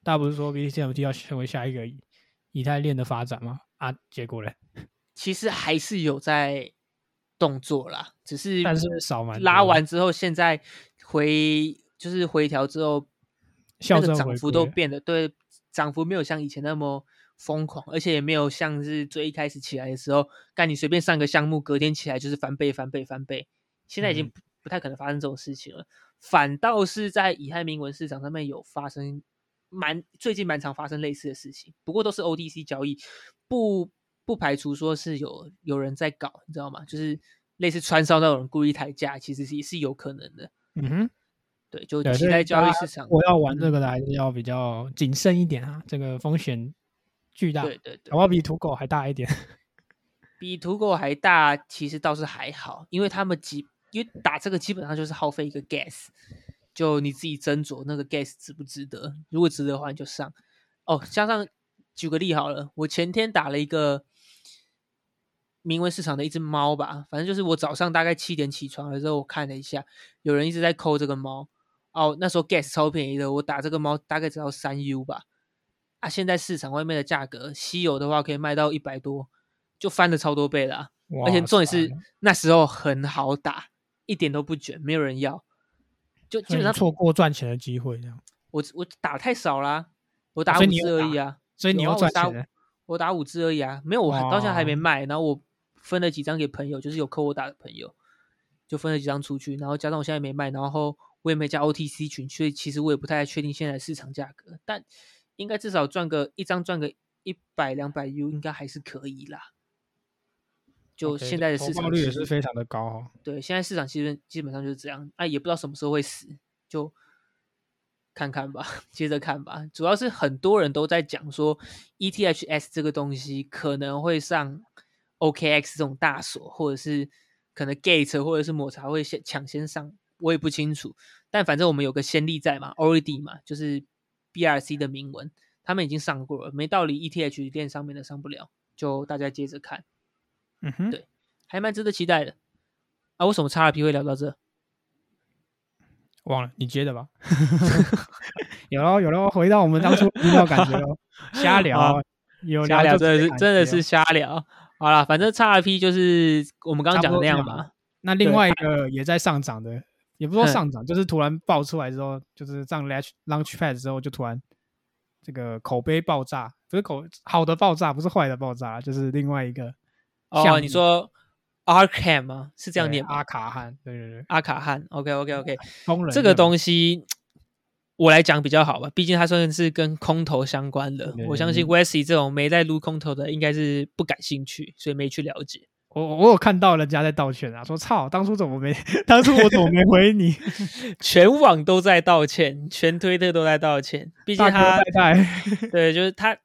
Speaker 1: 大家不是说 BTC NFT 要成为下一个以以太链的发展吗？啊，结果嘞，
Speaker 2: 其实还是有在动作啦，只是
Speaker 1: 但是少蛮
Speaker 2: 拉完之后，现在回就是回调之后，
Speaker 1: 校
Speaker 2: 那个涨幅都变得对，涨幅没有像以前那么疯狂，而且也没有像是最一开始起来的时候，干你随便上个项目，隔天起来就是翻倍、翻倍、翻倍。现在已经
Speaker 1: 嗯
Speaker 2: 不不太可能发生这种事情了，反倒是在以太铭文市场上面有发生蛮最近蛮常发生类似的事情，不过都是 OTC 交易，不不排除说是有有人在搞，你知道吗？就是类似川烧那种人故意抬价，其实是也是有可能的。
Speaker 1: 嗯哼，
Speaker 2: 对，就期待交易市场。
Speaker 1: 我要玩这
Speaker 2: 嗯
Speaker 1: 个的还是要比较谨慎一点啊，这个风险巨大，
Speaker 2: 对对对
Speaker 1: 搞，不好比土狗还大一点。
Speaker 2: 比土狗还大，其实倒是还好，因为他们基因为打这个基本上就是耗费一个 gas，就你自己斟酌那个 gas 值不值得，如果值得的话你就上。哦，加上举个例好了，我前天打了一个名为市场的一只猫吧，反正就是我早上大概七点起床的时候，我看了一下，有人一直在抠这个猫。哦，那时候 gas 超便宜的，我打这个猫大概只要三 U 吧。啊，现在市场外面的价格，稀有的话可以卖到一百多，就翻了超多倍啦、而且重点是那时候很好打，一点都不卷，没有人要，就基本上
Speaker 1: 错过赚钱的机会，这样，
Speaker 2: 我我打太少啦，我打五只而已啊，
Speaker 1: 所以你要
Speaker 2: 有啊我打
Speaker 1: 赚钱了。
Speaker 2: 我打五只而已啊，没有，我还到现在还没卖，然后我分了几张给朋友，就是有扣我打的朋友，就分了几张出去，然后加上我现在没卖，然后我也没加 OTC 群，所以其实我也不太确定现在的市场价格，但应该至少赚个一张赚个一百两百 U 应该还是可以啦。就现在的
Speaker 1: 投
Speaker 2: 市场
Speaker 1: 报率也是非常的高哦。
Speaker 2: 对，现在市场其实基本上就是这样，啊，也不知道什么时候会死，就看看吧，接着看吧。主要是很多人都在讲说，ETHS 这个东西可能会上 OKX 这种大锁，或者是可能 Gate 或者是抹茶会先抢先上，我也不清楚。但反正我们有个先例在嘛，Already 嘛，就是 BRC 的铭文，他们已经上过了，没道理 ETH 链上面的上不了，就大家接着看。
Speaker 1: 嗯哼，
Speaker 2: 对还蛮值得期待的。啊，为什么 XRP 会聊到这？
Speaker 1: 忘了你接的吧？有喽有喽，回到我们当初频道感觉喽，瞎聊
Speaker 2: 啊，
Speaker 1: 有
Speaker 2: 瞎聊真的是真的是瞎聊。好了，反正 XRP 就是我们刚刚讲的那样
Speaker 1: 差不多这样
Speaker 2: 嘛。
Speaker 1: 那另外一个也在上涨的，也不说上涨，就是突然爆出来之后，就是上 Launch Launchpad 之后，就突然这个口碑爆炸，不是口好的爆炸，不是坏的爆炸，就是另外一个
Speaker 2: 哦，你说 Arkham 吗？是这样念？
Speaker 1: 阿卡汉，对对对，
Speaker 2: 阿卡汉，OK OK OK，
Speaker 1: 疯人
Speaker 2: 这个东西我来讲比较好吧，毕竟它算是跟空头相关的。
Speaker 1: 对
Speaker 2: 我相信 Wesley 这种没在撸空头的，应该是不感兴趣，所以没去了解。
Speaker 1: 我我有看到人家在道歉啊，说操，当初怎么没，当初我怎么没回你？
Speaker 2: 全网都在道歉，全推特都在道歉。毕竟他对，就是他。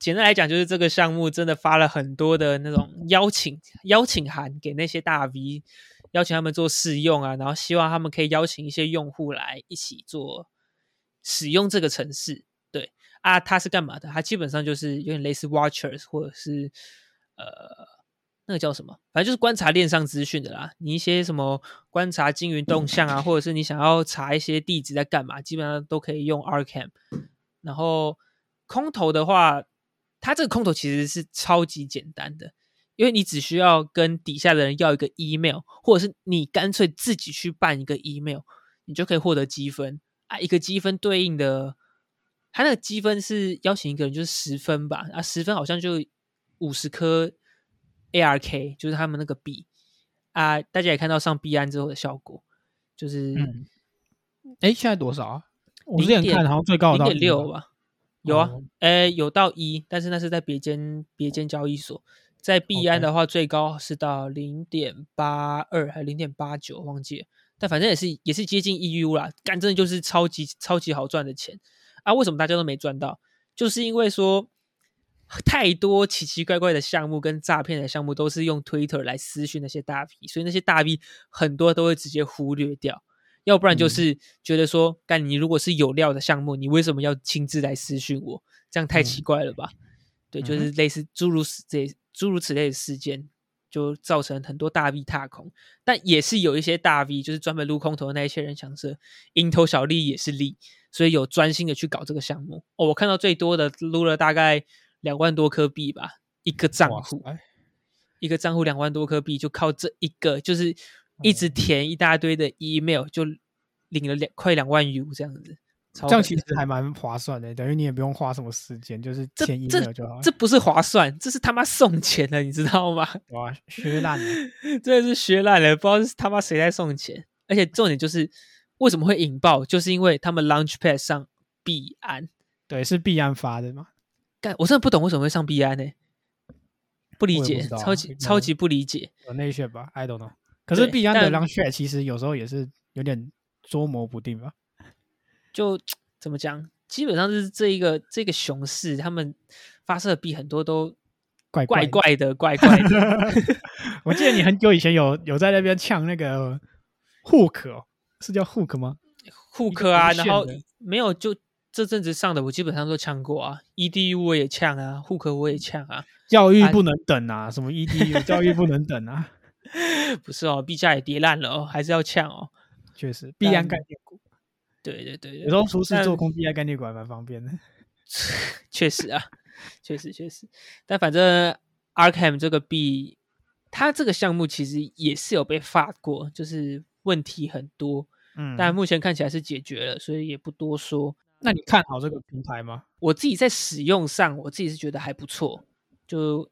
Speaker 2: 简单来讲，就是这个项目真的发了很多的那种邀请邀请函给那些大 V，邀请他们做试用啊，然后希望他们可以邀请一些用户来一起做使用这个城市。对啊，它是干嘛的？它基本上就是有点类似 Watchers 或者是呃那个叫什么，反正就是观察链上资讯的啦。你一些什么观察金云动向啊，或者是你想要查一些地址在干嘛，基本上都可以用 RCAM。然后空投的话，它这个空投其实是超级简单的，因为你只需要跟底下的人要一个 email，或者是你干脆自己去办一个 email，你就可以获得积分啊。一个积分对应的，它那个积分是邀请一个人就是十分吧，啊，十分好像就五十颗 ARK，就是他们那个币啊。大家也看到上币安之后的效果，就是
Speaker 1: 嗯，哎，现在多少啊？我之
Speaker 2: 零点
Speaker 1: 前看好像最高有
Speaker 2: 零点六吧，有啊
Speaker 1: 哦，
Speaker 2: 呃，有到一，但是那是在别间别间交易所，在币安的话最高是到零点八二还零点八九，忘记了，但反正也是也是接近 EU 啦，干真的就是超级超级好赚的钱啊！为什么大家都没赚到？就是因为说太多奇奇怪怪的项目跟诈骗的项目都是用 Twitter 来私讯那些大 V，所以那些大 V 很多都会直接忽略掉。要不然就
Speaker 1: 嗯
Speaker 2: 是觉得说，干你如果是有料的项目，你为什么要亲自来私讯我？这样太奇
Speaker 1: 嗯
Speaker 2: 怪了吧？对，就是类似诸如此这诸如此类的事件，就造成很多大 V 踏空。但也是有一些大 V，就是专门撸空头的那一些人想着，蝇头小利也是利，所以有专心的去搞这个项目。哦，我看到最多的撸了大概两万多颗币吧，一个账户。
Speaker 1: 塞，
Speaker 2: 一个账户两万多颗币，就靠这一个，就是一直
Speaker 1: 哦
Speaker 2: 填一大堆的 email，就领了两快两万 U 这样子。
Speaker 1: 这样其实还蛮划算的，等于你也不用花什么时间，就是填
Speaker 2: 这
Speaker 1: email 就好了。
Speaker 2: 这不是划算，这是他妈送钱的，你知道吗？
Speaker 1: 哇，削烂了，
Speaker 2: 真的是学烂了，不知道是他妈谁在送钱。而且重点就是为什么会引爆，就是因为他们 Launchpad 上币安，
Speaker 1: 对，是币安发的嘛？
Speaker 2: 干我真的不懂为什么会上币安呢、不理解，超级超级不理解。
Speaker 1: 有内线吧？I don't know。可是
Speaker 2: 对
Speaker 1: 币安的
Speaker 2: 但
Speaker 1: long share 其实有时候也是有点捉摸不定吧？
Speaker 2: 就怎么讲，基本上是这一个这个熊市，他们发射币很多都
Speaker 1: 怪
Speaker 2: 怪
Speaker 1: 的
Speaker 2: 怪的，怪怪的。
Speaker 1: 我记得你很久以前有有在那边呛那个 hook，哦是叫 hook 吗
Speaker 2: ？？hook 啊，然后没有就这阵子上的，我基本上都呛过啊，EDU 我也呛啊，护科我也呛啊，啊
Speaker 1: 教育不能等啊，什么 EDU 教育不能等啊，
Speaker 2: 不是哦，币价也跌烂了哦，还是要呛哦。
Speaker 1: 确实，币安概念股
Speaker 2: 对对对，对
Speaker 1: 有时候出事做空币安概念股还蛮方便的。
Speaker 2: 确实啊，确实确实，但反正 Arkham 这个币，它这个项目其实也是有被发过，就是问题很多，
Speaker 1: 嗯，
Speaker 2: 但目前看起来是解决了，所以也不多说。
Speaker 1: 那你看好这个平台吗？
Speaker 2: 我自己在使用上，我自己是觉得还不错，就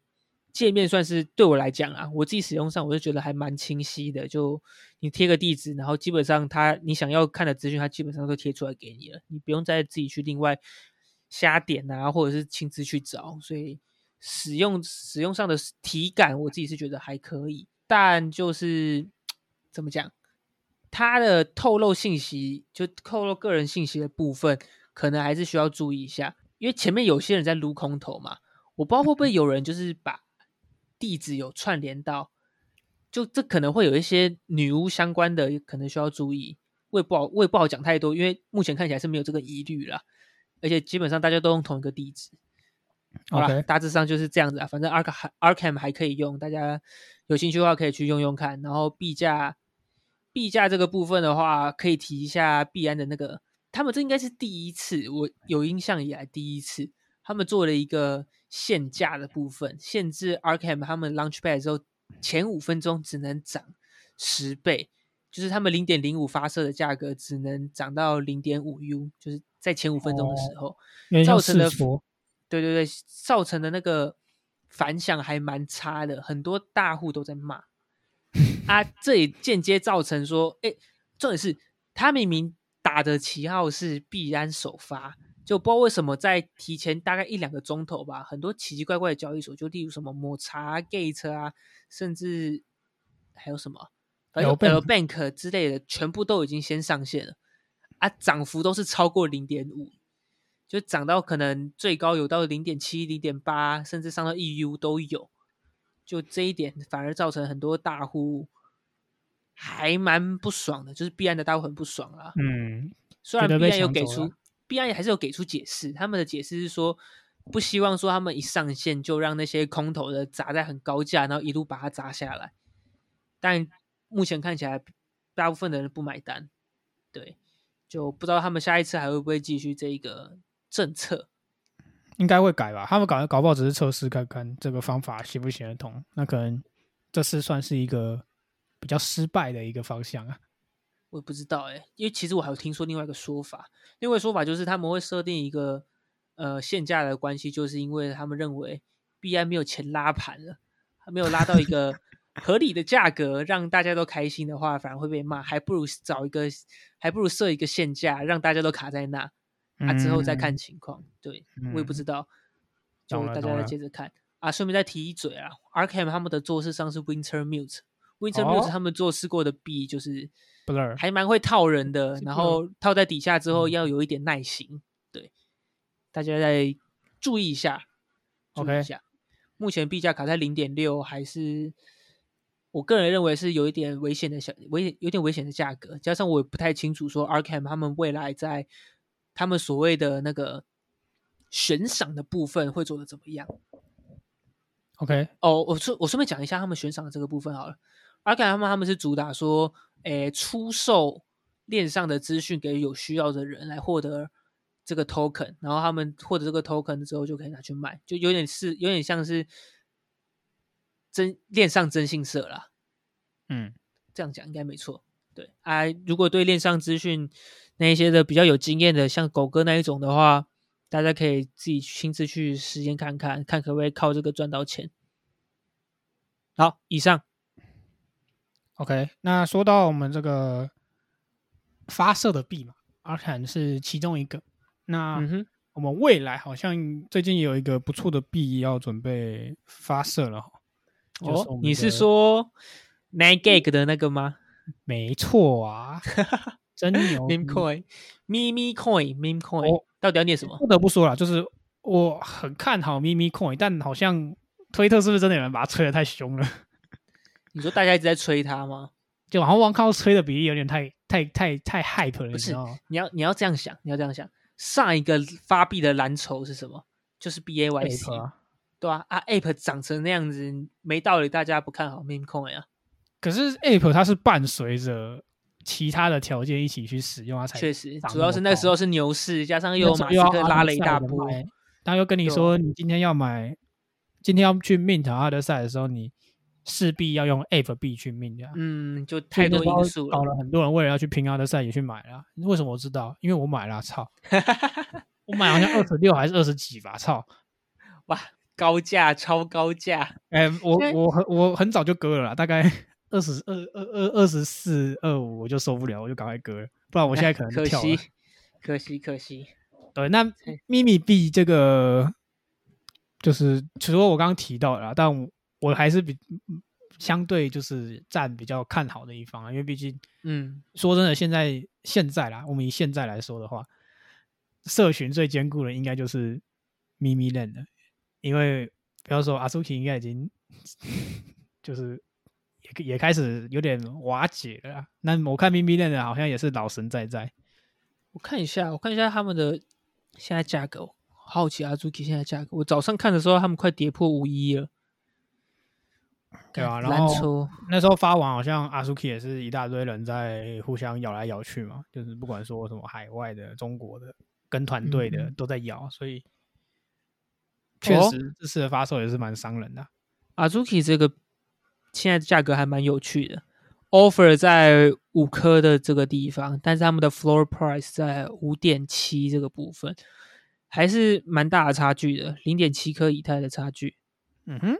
Speaker 2: 界面算是对我来讲啊，我自己使用上我就觉得还蛮清晰的。就你贴个地址，然后基本上它你想要看的资讯，它基本上都贴出来给你了，你不用再自己去另外瞎点啊，或者是亲自去找，所以使用使用上的体感，我自己是觉得还可以，但就是 怎么讲，它的透露信息就透露个人信息的部分，可能还是需要注意一下，因为前面有些人在撸空投嘛，我不知道会不会有人就是把地址有串联到，就这可能会有一些女巫相关的，可能需要注意。我也不好，我也不好讲太多，因为目前看起来是没有这个疑虑啦。而且基本上大家都用同一个地址。好了大致上就是这样子啊。反正 Arc Arkham 还可以用，大家有兴趣的话可以去用用看。然后币价，币价这个部分的话，可以提一下币安的那个，他们这应该是第一次，我有印象以来第一次，他们做了一个限价的部分，限制 Arkham 他们 Launchpad 之后前五分钟只能涨十倍。就是他们零点零五发射的价格只能涨到零点五 U，就是在前五分钟的时候，造成的对对对，造成的那个反响还蛮差的，很多大户都在骂啊，这也间接造成说，哎，重点是他明明打的旗号是必然首发，就不知道为什么在提前大概一两个钟头吧，很多奇奇怪怪的交易所，就例如什么抹茶、Gate 啊，甚至还有什么。反正
Speaker 1: L Bank
Speaker 2: 之类的，全部都已经先上线了啊，涨幅都是超过零点五，就涨到可能最高有到零点七、零点八，甚至上到 EU 都有。就这一点，反而造成很多大户还蛮不爽的，就是币安的大户很不爽啦。
Speaker 1: 嗯，
Speaker 2: 虽然
Speaker 1: 觉得被
Speaker 2: 币安有给出，币安也还是有给出解释，他们的解释是说，不希望说他们一上线就让那些空头的砸在很高价，然后一路把它砸下来。但目前看起来，大部分的人不买单，对，就不知道他们下一次还会不会继续这一个政策。
Speaker 1: 应该会改吧？他们搞搞不好只是测试看看这个方法行不行得通，那可能这次算是一个比较失败的一个方向啊。
Speaker 2: 我也不知道哎、因为其实我还有听说另外一个说法，另外一个说法就是他们会设定一个呃限价的关系，就是因为他们认为币安没有钱拉盘了，还没有拉到一个 合理的价格，让大家都开心的话，反而会被骂，还不如找一个，还不如设一个限价，让大家都卡在那，啊之后再看
Speaker 1: 嗯
Speaker 2: 情况。对我也不
Speaker 1: 嗯
Speaker 2: 知道，就大家再接着看啊。顺便再提一嘴啊，Arkham 他们的做事上是 Winter Mute。Winter
Speaker 1: 哦
Speaker 2: Mute 他们做试过的币就是还蛮会套人的，然后套在底下之后
Speaker 1: 嗯
Speaker 2: 要有一点耐心，对，大家再注意一下，注意一下。目前币价卡在零点六，还是我个人认为是有一点危险的小危有点危险的价格，加上我也不太清楚说 Arkham 他们未来在他们所谓的那个悬赏的部分会做的怎么样。
Speaker 1: OK，
Speaker 2: 哦，我顺我顺便讲一下他们悬赏的这个部分好了。阿凯他们他们是主打说，诶，出售链上的资讯给有需要的人来获得这个 token，然后他们获得这个 token 之后就可以拿去卖，就有点是有点像是真链上征信社啦。
Speaker 1: 嗯，
Speaker 2: 这样讲应该没错。对啊，如果对链上资讯那一些的比较有经验的，像狗哥那一种的话，大家可以自己亲自去实验看看，看可不可以靠这个赚到钱。好，以上
Speaker 1: OK，那说到我们这个发射的币嘛，阿坎是其中一个。那
Speaker 2: 嗯哼，
Speaker 1: 我们未来好像最近有一个不错的币要准备发射了
Speaker 2: 哦，你是说 Nine Gag 的那个吗
Speaker 1: 没错啊，真牛逼
Speaker 2: ！？Meme Coin、咪咪 Coin、Meme Coin，、
Speaker 1: 哦
Speaker 2: 到底要念什么？
Speaker 1: 不得不说了，就是我很看好咪咪 coin，但好像推特是不是真的有人把它吹的太凶了？
Speaker 2: 你说大家一直在吹他吗？
Speaker 1: 就好像王靠吹的比例有点太太太太 hype 了，你
Speaker 2: 不是
Speaker 1: 知道？
Speaker 2: 你要你要这样想，你要这样想。上一个发币的蓝筹是什么？就是 B A Y C，
Speaker 1: 啊
Speaker 2: 对啊，啊，Ape 长成那样子，没道理大家不看好 Meme Coin 啊。
Speaker 1: 可是 Ape 它是伴随着其他的条件一起去使用，它才
Speaker 2: 确实，主要是
Speaker 1: 那
Speaker 2: 时候是牛市，加上又马斯克拉了一大波，
Speaker 1: 买他又跟你说，你今天要买，今天要去 mint Other Side 的时候，你势必要用 Ape 币去 mint 啊。
Speaker 2: 嗯，就太多因素了。
Speaker 1: 搞了很多人为了要去拼 Other Side 也去买了。为什么我知道？因为我买了啊，操！我买好像二十六还是二十几吧，操！
Speaker 2: 哇，高价，超高价，
Speaker 1: 哎、我我很我很早就割了啦，大概 二十二二二二十四二五我就受不了，我就赶快割了，不然我现在可能
Speaker 2: 可
Speaker 1: 跳了
Speaker 2: 惜。，可惜，可惜。
Speaker 1: 对，那咪咪币这个就是除了我刚刚提到的啦，但我我还是比相对就是占比较看好的一方啊，因为毕竟
Speaker 2: 嗯，
Speaker 1: 说真的，现在现在啦，我们以现在来说的话，社群最坚固的应该就是咪咪链了，因为不要说阿苏奇应该已经 就是也也开始有点瓦解了啦。那我看咪咪链的好像也是老神在在，
Speaker 2: 我看一下，我看一下他们的现在价格，好奇阿朱 k 现在价格。我早上看的时候，他们快跌破五一了。
Speaker 1: 对啊，然后那时候发完，好像阿苏 k 也是一大堆人在互相咬来咬去嘛，就是不管说什么海外的、中国的跟团队的
Speaker 2: 嗯。
Speaker 1: 都在咬，所以确
Speaker 2: 哦
Speaker 1: 实这次的发售也是蛮伤人的啊。
Speaker 2: 阿苏 k 这个现在价格还蛮有趣的，offer 在五颗的这个地方，但是他们的 floor price 在五点七这个部分，还是蛮大的差距的，零点七颗以太的差距，
Speaker 1: 嗯哼，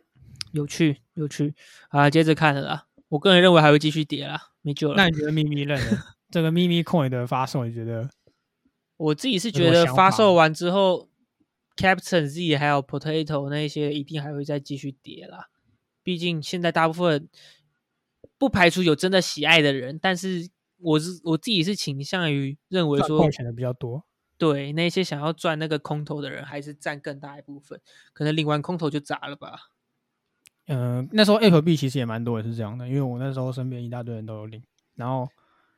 Speaker 2: 有趣有趣啊！接着看了啦，我个人认为还会继续跌啦，没救了。
Speaker 1: 那你觉得咪咪认的这个咪咪 coin 的发售，你觉得
Speaker 2: 我自己是觉得发售完之后，Captain Z 还有 Potato 那一些一定还会再继续跌啦。毕竟现在大部分不排除有真的喜爱的人，但是我是我自己是倾向于认为说
Speaker 1: 赚的比较多？
Speaker 2: 对那些想要赚那个空头的人，还是占更大一部分。可能领完空头就砸了吧。
Speaker 1: 嗯、那时候 Apple 币其实也蛮多人是这样的，因为我那时候身边一大堆人都有领，然后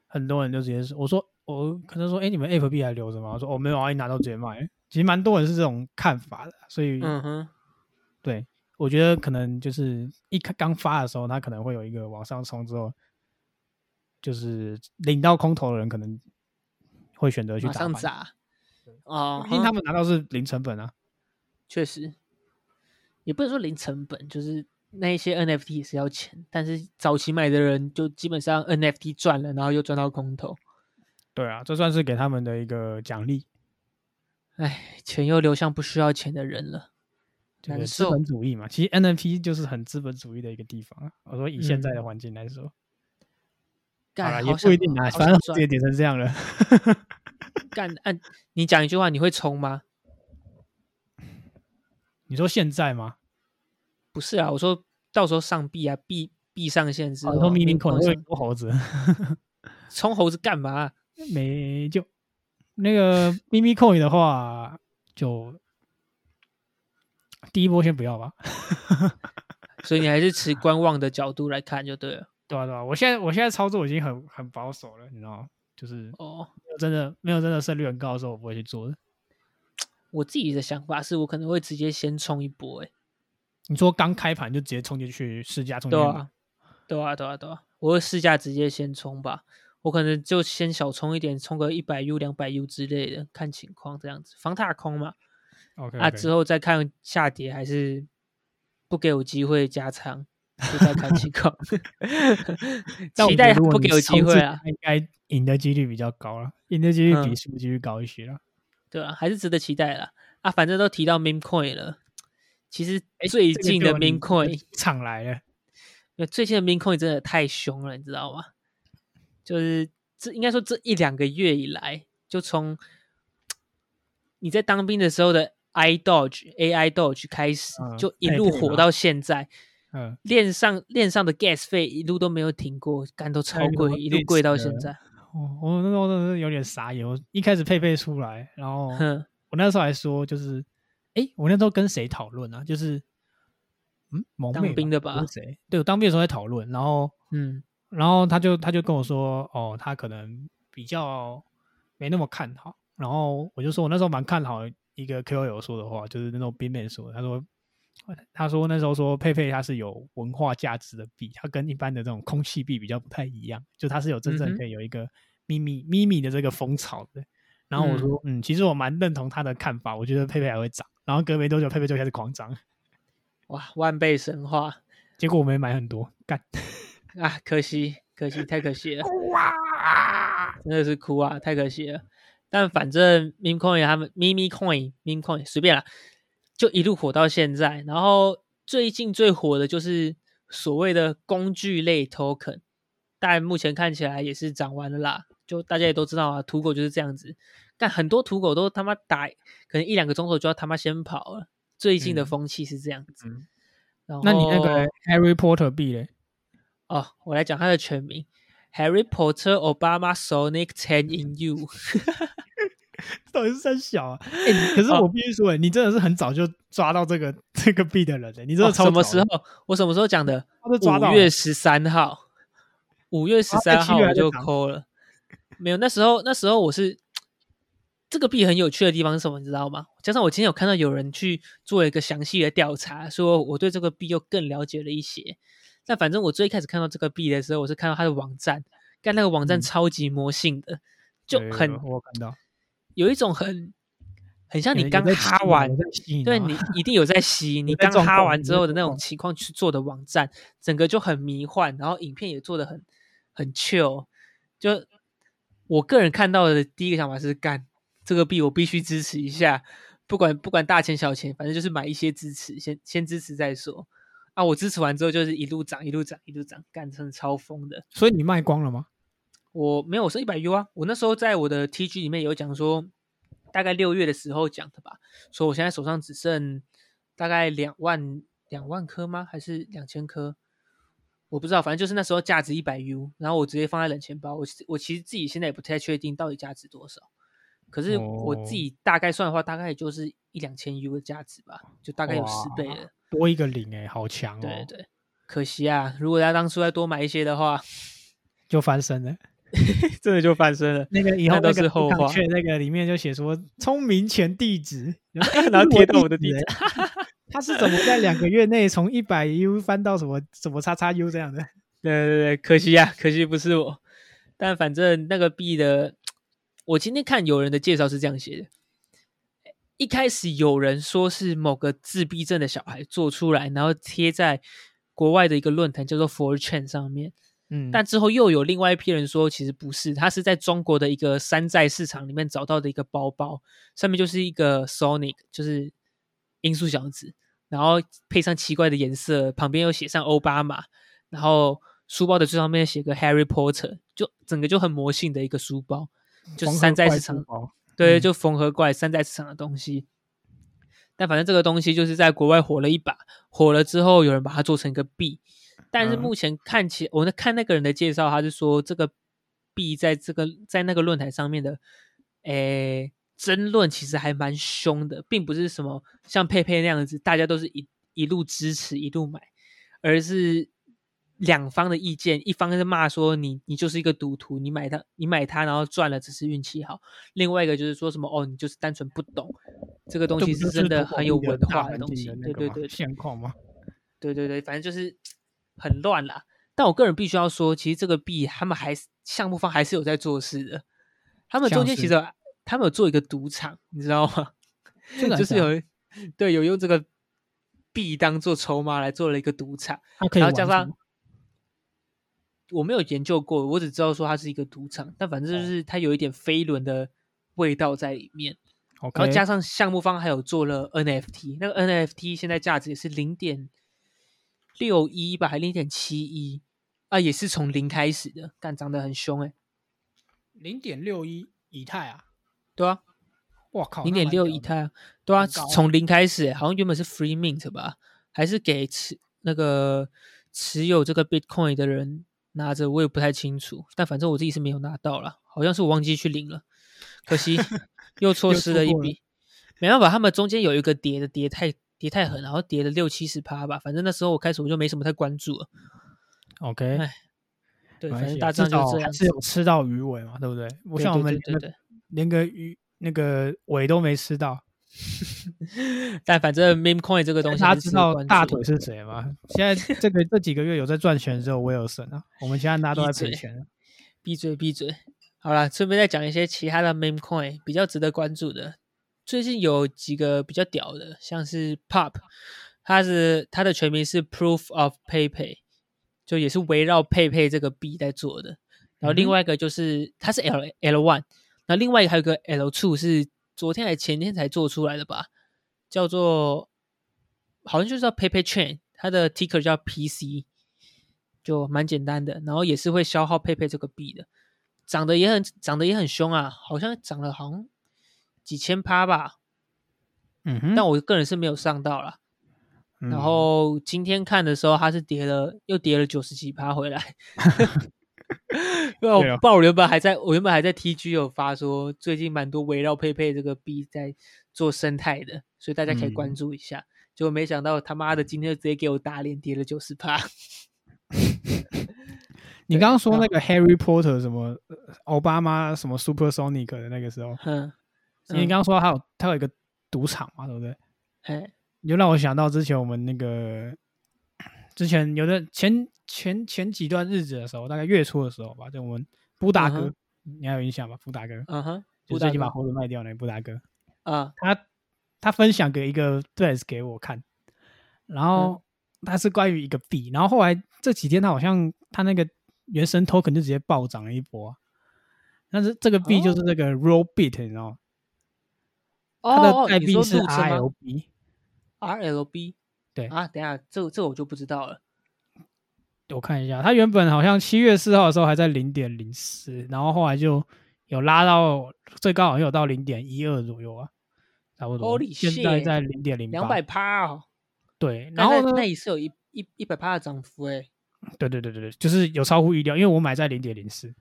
Speaker 1: 很多人就直接说，我说我可能说，哎、你们 Apple 币还留着吗？我说哦没有啊，一拿到直接卖。其实蛮多人是这种看法的，所以
Speaker 2: 嗯哼，
Speaker 1: 对，我觉得可能就是一开刚发的时候，它可能会有一个往上冲之后，就是领到空头的人可能会选择去打，
Speaker 2: 上砸。哦，
Speaker 1: 因为他们拿到是零成本啊。
Speaker 2: 确实，也不能说零成本，就是那一些 NFT 也是要钱，但是早期买的人就基本上 NFT 赚了，然后又赚到空头，
Speaker 1: 对啊，这算是给他们的一个奖励，
Speaker 2: 哎，钱又流向不需要钱的人了，难
Speaker 1: 这个资本主义嘛。其实 NFT 就是很资本主义的一个地方啊。我说以现在的
Speaker 2: 嗯
Speaker 1: 环境来说，好
Speaker 2: 干
Speaker 1: 了，也不一定啊，反正
Speaker 2: 想
Speaker 1: 这也点成这样了。
Speaker 2: 干按你讲一句话，你会冲吗？
Speaker 1: 你说现在吗？
Speaker 2: 不是啊，我说到时候上币啊，币币上线之
Speaker 1: 哦，
Speaker 2: 后，
Speaker 1: 你说咪咪
Speaker 2: 民
Speaker 1: 口会
Speaker 2: 控上
Speaker 1: 有猴子，
Speaker 2: 冲猴子干嘛？
Speaker 1: 没就那个咪咪 coin 的话，就第一波先不要吧。
Speaker 2: 所以你还是持观望的角度来看就对了。
Speaker 1: 对啊，对啊，我现在我现在操作已经很很保守了，你知道吗？就是
Speaker 2: 哦，
Speaker 1: 真的没有真的胜率很高的时候，我不会去做的。
Speaker 2: 我自己的想法是我可能会直接先冲一波、欸，
Speaker 1: 你说刚开盘就直接冲进去试驾冲进去买，
Speaker 2: 对啊，对啊，对啊，对啊，我会试驾直接先冲吧，我可能就先小冲一点，冲个一百 U、两百 U 之类的，看情况这样子，防踏空嘛
Speaker 1: ，OK，,
Speaker 2: 啊之后再看下跌还是不给我机会加仓，就再看情况，期待不给我机会啊，
Speaker 1: 应该赢的几率比较高了，赢的几率比
Speaker 2: 嗯
Speaker 1: 输的几率高一些了。
Speaker 2: 对啊，还是值得期待啦。啊，反正都提到 meme coin 了，其实最近的
Speaker 1: 就你
Speaker 2: meme coin
Speaker 1: 场来了，
Speaker 2: 最近的 min coin 真的太凶了，你知道吗？就是这应该说这一两个月以来，就从你在当兵的时候的 i dodge AI dodge 开始，
Speaker 1: 嗯
Speaker 2: 就一路火到现在，
Speaker 1: 嗯，
Speaker 2: 链上链上的 gas 费一路都没有停过，干都超
Speaker 1: 那个
Speaker 2: 贵，一路
Speaker 1: 类
Speaker 2: 贵到现在。
Speaker 1: 我我那时候真的是有点傻眼，我一开始配配出来，然后
Speaker 2: 哼，
Speaker 1: 我那时候还说，就是，哎，我那时候跟谁讨论啊？就是，嗯，蒙
Speaker 2: 当兵的吧
Speaker 1: 谁？对，我当兵的时候在讨论，然后，
Speaker 2: 嗯
Speaker 1: 然后他就他就跟我说，哦，他可能比较没那么看好，然后我就说我那时候蛮看好一个 KOL 说的话，就是那种边面说的，他说。他说那时候说佩佩它是有文化价值的币，它跟一般的这种空气币比较不太一样，就它是有真正可以有一个咪咪咪咪的这个风潮的。然后我说，嗯其实我蛮认同他的看法，我觉得佩佩还会涨。然后隔没多久，佩佩就开始狂涨，
Speaker 2: 哇，万倍神话
Speaker 1: 结果我没买很多，干
Speaker 2: 啊！可惜，可惜，太可惜了。
Speaker 1: 哇！
Speaker 2: 真的是哭啊，太可惜了。但反正 meme coin 他们 meme coin meme coin 随便啦，就一路火到现在。然后最近最火的就是所谓的工具类 token，但目前看起来也是涨完了啦。就大家也都知道啊，土狗就是这样子。但很多土狗都他妈打，可能一两个钟头就要他妈先跑了。最近的
Speaker 1: 嗯
Speaker 2: 风气是这样子。
Speaker 1: 嗯
Speaker 2: 然后
Speaker 1: 那你那个 Harry Potter 币嘞？
Speaker 2: 哦，我来讲他的全名：Harry Potter Obama Sonic Ten in You。
Speaker 1: 到底是三小啊？哎、你可是
Speaker 2: 哦
Speaker 1: 我必须说、欸，你真的是很早就抓到这个这个币的人嘞、你真的
Speaker 2: 什么时候？我什么时候讲的？五月十三号，五月十三号我就
Speaker 1: 月还在涨
Speaker 2: 抠了。没有，那时候那时候我是这个币很有趣的地方是什么？你知道吗？加上我今天有看到有人去做了一个详细的调查，说我对这个币又更了解了一些。但反正我最开始看到这个币的时候，我是看到它的网站，但那个网站
Speaker 1: 嗯
Speaker 2: 超级魔性的，就很
Speaker 1: 我有看到，
Speaker 2: 有一种很很像你刚
Speaker 1: 在吸引
Speaker 2: 哈完对你一定有在吸，你刚哈
Speaker 1: 状况有在
Speaker 2: 完之后的那种情况去做的网站，整个就很迷幻，然后影片也做的很很 chill。就我个人看到的第一个想法是，干这个币我必须支持一下，不管不管大钱小钱，反正就是买一些支持，先先支持再说。啊，我支持完之后就是一路涨，一路涨，一路涨，干真的超疯的。
Speaker 1: 所以你卖光了吗？
Speaker 2: 我没有，我是一百 U 啊。我那时候在我的 TG 里面有讲说，大概六月的时候讲的吧，说我现在手上只剩大概两万两万颗吗？还是两千颗？我不知道，反正就是那时候价值一百 U，然后我直接放在冷钱包。我其我其实自己现在也不太确定到底价值多少，可是我自
Speaker 1: 哦
Speaker 2: 己大概算的话，大概也就是一两千 U 的价值吧，就大概有十倍了。
Speaker 1: 多一个零哎、好强哦！
Speaker 2: 对对，可惜啊，如果他当初再多买一些的话，
Speaker 1: 就翻身了。
Speaker 2: 真的就翻身了。
Speaker 1: 那个以后
Speaker 2: 那都
Speaker 1: 那个
Speaker 2: 是后话
Speaker 1: 去那个里面就写说聪明钱地址，然后
Speaker 2: 贴到我的地
Speaker 1: 地址欸，他是怎么在两个月内从一百 U 翻到什么什么叉叉 U 这样的？
Speaker 2: 对对对，可惜啊，可惜不是我。但反正那个币的，我今天看有人的介绍是这样写的：一开始有人说是某个自闭症的小孩做出来，然后贴在国外的一个论坛叫做 4chan 上面。
Speaker 1: 嗯，
Speaker 2: 但之后又有另外一批人说，其实不是，他是在中国的一个山寨市场里面找到的一个包包，上面就是一个 Sonic，就是音速小子，然后配上奇怪的颜色，旁边又写上奥巴马，然后书包的最上面写个 Harry Potter，就整个就很魔性的一个书包，就是山寨市场，对，
Speaker 1: 嗯。
Speaker 2: 就缝合怪山寨市场的东西。但反正这个东西就是在国外火了一把，火了之后有人把它做成一个币，但是
Speaker 1: 嗯。
Speaker 2: 目前看起，我那看那个人的介绍，他是说这个币在这个在那个论坛上面的，诶争论其实还蛮凶的，并不是什么像佩佩那样子，大家都是一一路支持一路买，而是两方的意见，一方是骂说你你就是一个赌徒，你买它你买它然后赚了只是运气好，另外一个就是说什么哦你就是单纯不懂这个东西
Speaker 1: 是
Speaker 2: 真的很有文化的东西，对对对，
Speaker 1: 现况吗？
Speaker 2: 对对对，反正就是很乱啦。但我个人必须要说，其实这个币他们还是项目方还是有在做事的。他们中间其实他们有做一个赌场，你知道吗？就是有对有用这个币当做筹码来做了一个赌场，然后加上我没有研究过，我只知道说它是一个赌场，但反正就是它有一点飞轮的味道在里面。然后加上项目方还有做了 NFT，那个 NFT 现在价值也是零点六一吧，还零点七一啊，也是从零开始的，但涨得很凶哎、
Speaker 1: 零点六一以太啊，
Speaker 2: 对啊，
Speaker 1: 我靠，
Speaker 2: 零点六以太啊，对啊，从零开始、欸，好像原本是 free mint 吧，还是给持那个持有这个 Bitcoin 的人拿着，我也不太清楚，但反正我自己是没有拿到了，好像是我忘记去领了，可惜 又错失了一笔，没办法，他们中间有一个叠的叠太叠太狠，然后叠了六七十趴吧，反正那时候我开始我就没什么太关注了
Speaker 1: ，OK，
Speaker 2: 哎对，反正大致就是这样子，
Speaker 1: 是有吃到鱼尾嘛，对不对？不
Speaker 2: 对
Speaker 1: 像我们连个鱼那个尾都没吃到。
Speaker 2: 但反正 meme coin 这个东西
Speaker 1: 大家知道大腿是谁吗？现在这个这几个月有在赚钱的时候，我有损啊。我们现在大家都在赔钱。
Speaker 2: 闭嘴闭嘴。好了，顺便再讲一些其他的 meme coin 比较值得关注的。最近有几个比较屌的，像是 Pop，它是它的全名是 Proof of PayPay，就也是围绕 PayPay 这个币在做的。然后另外一个就是它是 L L one，那另外一个还有个 L two 是昨天还前天才做出来的吧，叫做好像就叫 PayPay Chain，它的 ticker 叫 PC，就蛮简单的，然后也是会消耗 PayPay 这个币的。涨得也很涨得也很凶啊，好像涨了好像几千趴吧，
Speaker 1: 嗯哼，
Speaker 2: 但我个人是没有上到啦。
Speaker 1: 嗯
Speaker 2: 然后今天看的时候，它是跌了，又跌了九十几趴回来。因为我
Speaker 1: 对啊
Speaker 2: 不知道我原本还在，我原本还在 TG 有发说，最近蛮多围绕佩佩这个币在做生态的，所以大家可以关
Speaker 1: 嗯
Speaker 2: 注一下。结果没想到他妈的今天就直接给我打脸，跌了九十趴。
Speaker 1: 你刚刚说那个 Harry Potter 什么呃奥巴马什么 Supersonic 的那个时候，
Speaker 2: 嗯，
Speaker 1: 你刚刚说他有他有一个赌场嘛，对不对？
Speaker 2: 哎，
Speaker 1: 你就让我想到之前我们那个之前有的前前前几段日子的时候，大概月初的时候吧，就我们布大哥，
Speaker 2: 嗯
Speaker 1: 你还有印象吧？布大哥，
Speaker 2: 嗯哼，
Speaker 1: 就最近把猴子卖掉那布大哥，
Speaker 2: 啊，
Speaker 1: 他他分享给一个 threads 给我看，然后他是关于一个币，然后后来这几天他好像他那个原生 token 就直接暴涨了一波啊、但是这个币就是那个 roll bit，你知道吗？它的
Speaker 2: 哦，
Speaker 1: 代币是
Speaker 2: RLB，RLB
Speaker 1: 对。
Speaker 2: 啊，等下这这我就不知道了。
Speaker 1: 我看一下，它原本好像七月四号的时候还在零点零四，然后后来就有拉到最高好像有到零点一二左右啊，差不多。
Speaker 2: Holy
Speaker 1: 现在在零点零
Speaker 2: 两百趴哦，
Speaker 1: 对，然后呢？
Speaker 2: 那那也是有一一一百趴的涨幅哎，
Speaker 1: 对对对对对，就是有超乎意料，因为我买在零点零四，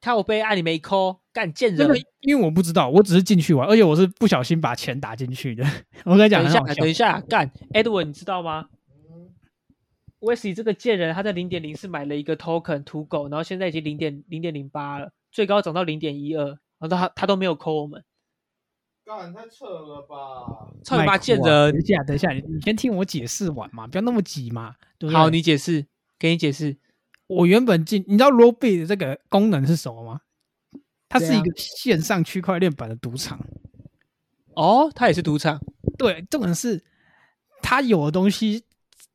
Speaker 2: 靠背啊你没扣，干贱人，
Speaker 1: 因为我不知道，我只是进去玩，而且我是不小心把钱打进去的。我跟你讲，
Speaker 2: 等一下等一下，干，Edward，你知道吗？威斯这个贱人，他在零点零四买了一个 token 土狗，然后现在已经零点零点零八了，最高涨到零点一二，然后他他都没有扣我们，
Speaker 3: 干太扯了吧！
Speaker 2: 操你妈贱人
Speaker 1: 等！一下，等一下，你你先听我解释完嘛，不要那么急嘛。对不对
Speaker 2: 好，你解释，给你解释。
Speaker 1: 我原本进，你知道 Rollbit 的这个功能是什么吗？它是一个线上区块链版的赌场。
Speaker 2: 哦，它也是赌场，
Speaker 1: 对，重点是它有的东西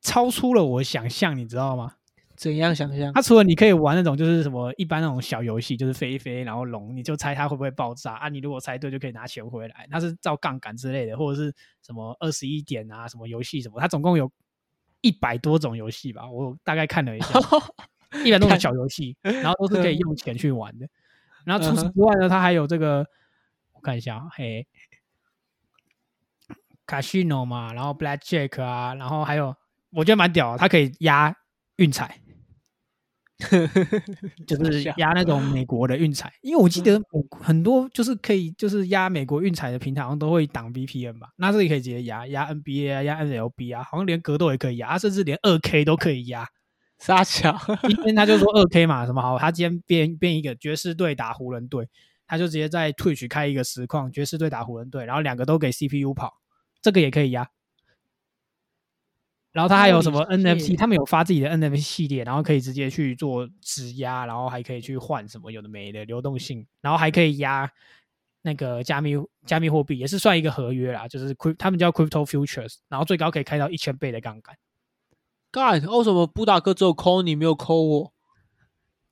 Speaker 1: 超出了我想象，你知道吗？
Speaker 2: 怎样想象？
Speaker 1: 它除了你可以玩那种就是什么一般那种小游戏，就是飞一飞然后龙，你就猜它会不会爆炸啊？你如果猜对就可以拿钱回来。它是照杠杆之类的，或者是什么二十一点啊，什么游戏什么，它总共有一百多种游戏吧，我大概看了一下，一百多种小游戏，然后都是可以用钱去玩的。然后除此之外呢，它还有这个，我看一下啊，嘿，Casino 嘛，然后 Blackjack 啊，然后还有我觉得蛮屌，它可以压运彩。就是压那种美国的运彩，因为我记得很多就是可以就是压美国运彩的平台，好像都会挡 VPN 吧？那这里可以直接压压 NBA 啊，压 NLB 啊，好像连格斗也可以压，甚至连二 K 都可以压。
Speaker 2: 傻巧，
Speaker 1: 今天他就说二 K 嘛，什么好，他今天变变一个爵士队打湖人队，他就直接在 Twitch 开一个实况，爵士队打湖人队，然后两个都给 CPU 跑，这个也可以压。然后他还有什么 NFT，他们有发自己的 NFT 系列，然后可以直接去做质押，然后还可以去换什么有的没的流动性，然后还可以压那个加密加密货币，也是算一个合约啦，就是 crypt 他们叫 crypto futures，然后最高可以开到一千倍的杠杆。
Speaker 2: God，，为什么布达哥只有扣你没有扣我？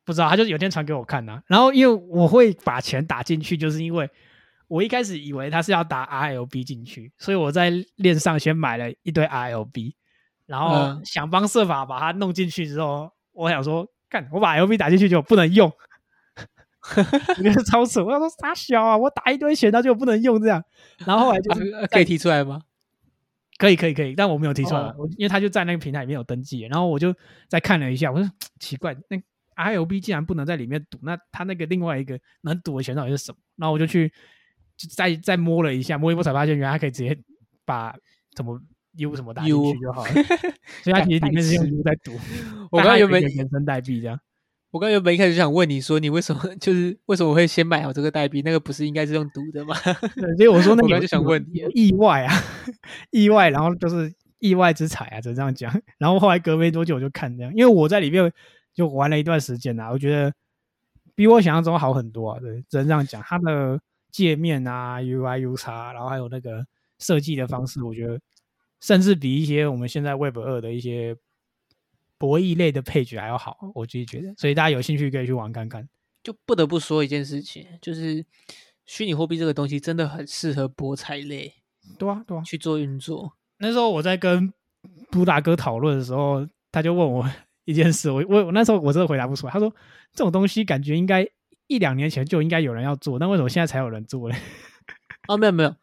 Speaker 1: 不知道，他就有天传给我看呐、然后因为我会把钱打进去，就是因为我一开始以为他是要打 RLB 进去，所以我在链上先买了一堆 RLB，然后
Speaker 2: 嗯
Speaker 1: 想方设法把它弄进去之后，我想说，干，我把 LB 打进去就不能用，我觉得超扯。我想说傻小啊，我打一堆钱，他就不能用这样。然后后来就是
Speaker 2: 啊可以提出来吗？
Speaker 1: 可以可以可以，但我没有提出来，
Speaker 2: 哦
Speaker 1: 我因为他就在那个平台里面有登记，然后我就再看了一下，我说奇怪，那 RLB 竟然不能在里面赌，那他那个另外一个能赌的钱到底是什么？然后我就去就再再摸了一下，摸一摸才发现，原来他可以直接把怎么 U 什么打进
Speaker 2: U
Speaker 1: 去就好了，所以它其实里面是用 U 在赌。
Speaker 2: 我刚刚原本
Speaker 1: 原生代币这样，
Speaker 2: 我刚原本一开始就想问你说，你为什么就是为什么会先买好这个代币？那个不是应该是用赌的吗？
Speaker 1: 对所以我说那个
Speaker 2: 就想问你
Speaker 1: 意外啊，意外，然后就是意外之财啊，只能这样讲。然后后来隔没多久我就看这样，因为我在里面就玩了一段时间啊，我觉得比我想象中好很多啊。对，只能这样讲。它的界面啊，UI、U 叉，然后还有那个设计的方式，我觉得甚至比一些我们现在 Web 二的一些博弈类的配角还要好，我自己觉得。所以大家有兴趣可以去玩看看。
Speaker 2: 就不得不说一件事情，就是虚拟货币这个东西真的很适合博彩类
Speaker 1: 对啊，对啊。
Speaker 2: 去做运作。
Speaker 1: 那时候我在跟布达哥讨论的时候，他就问我一件事，我我我那时候我真的回答不出来。他说这种东西感觉应该一两年前就应该有人要做，那为什么现在才有人做嘞？
Speaker 2: 哦，没有没有，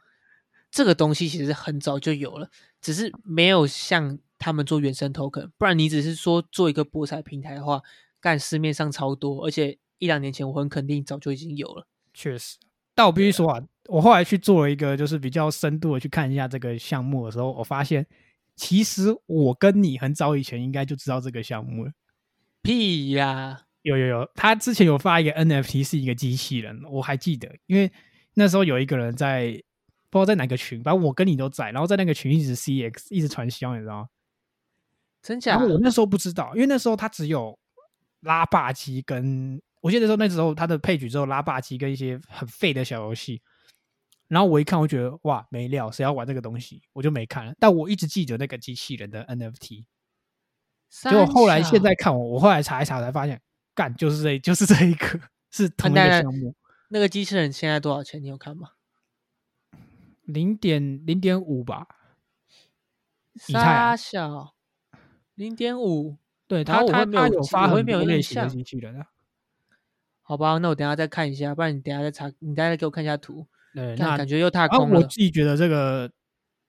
Speaker 2: 这个东西其实很早就有了，只是没有像他们做原生 token，不然你只是说做一个博彩平台的话，干市面上超多，而且一两年前我很肯定早就已经有了。
Speaker 1: 确实，但我必须说啊，我后来去做了一个就是比较深度的去看一下这个项目的时候，我发现其实我跟你很早以前应该就知道这个项目了。
Speaker 2: 屁呀！
Speaker 1: 有有有，他之前有发一个 NFT 是一个机器人，我还记得，因为那时候有一个人在不知道在哪个群，反正我跟你都在，然后在那个群一直 CX 一直传销，你知道吗？
Speaker 2: 真假
Speaker 1: 然？后我那时候不知道，因为那时候他只有拉霸机跟，我记得时候那时候他的配局只有拉霸机跟一些很废的小游戏。然后我一看，我觉得哇没料，谁要玩这个东西，我就没看了。但我一直记得那个机器人的 NFT，结果后来现在看我，我后来查一查才发现，干就是这就是这一个是同一个项目，
Speaker 2: 那个机器人现在多少钱？你有看吗？
Speaker 1: 零点零点五吧。以太啊
Speaker 2: 小零点五，
Speaker 1: 对
Speaker 2: 然后我
Speaker 1: 他他
Speaker 2: 没有
Speaker 1: 他有发很多类型的机器人啊。
Speaker 2: 好吧，那我等一下再看一下，不然你等一下再查，你等一下再给我看一下图。
Speaker 1: 对，那
Speaker 2: 感觉又踏空了。
Speaker 1: 我自己觉得这个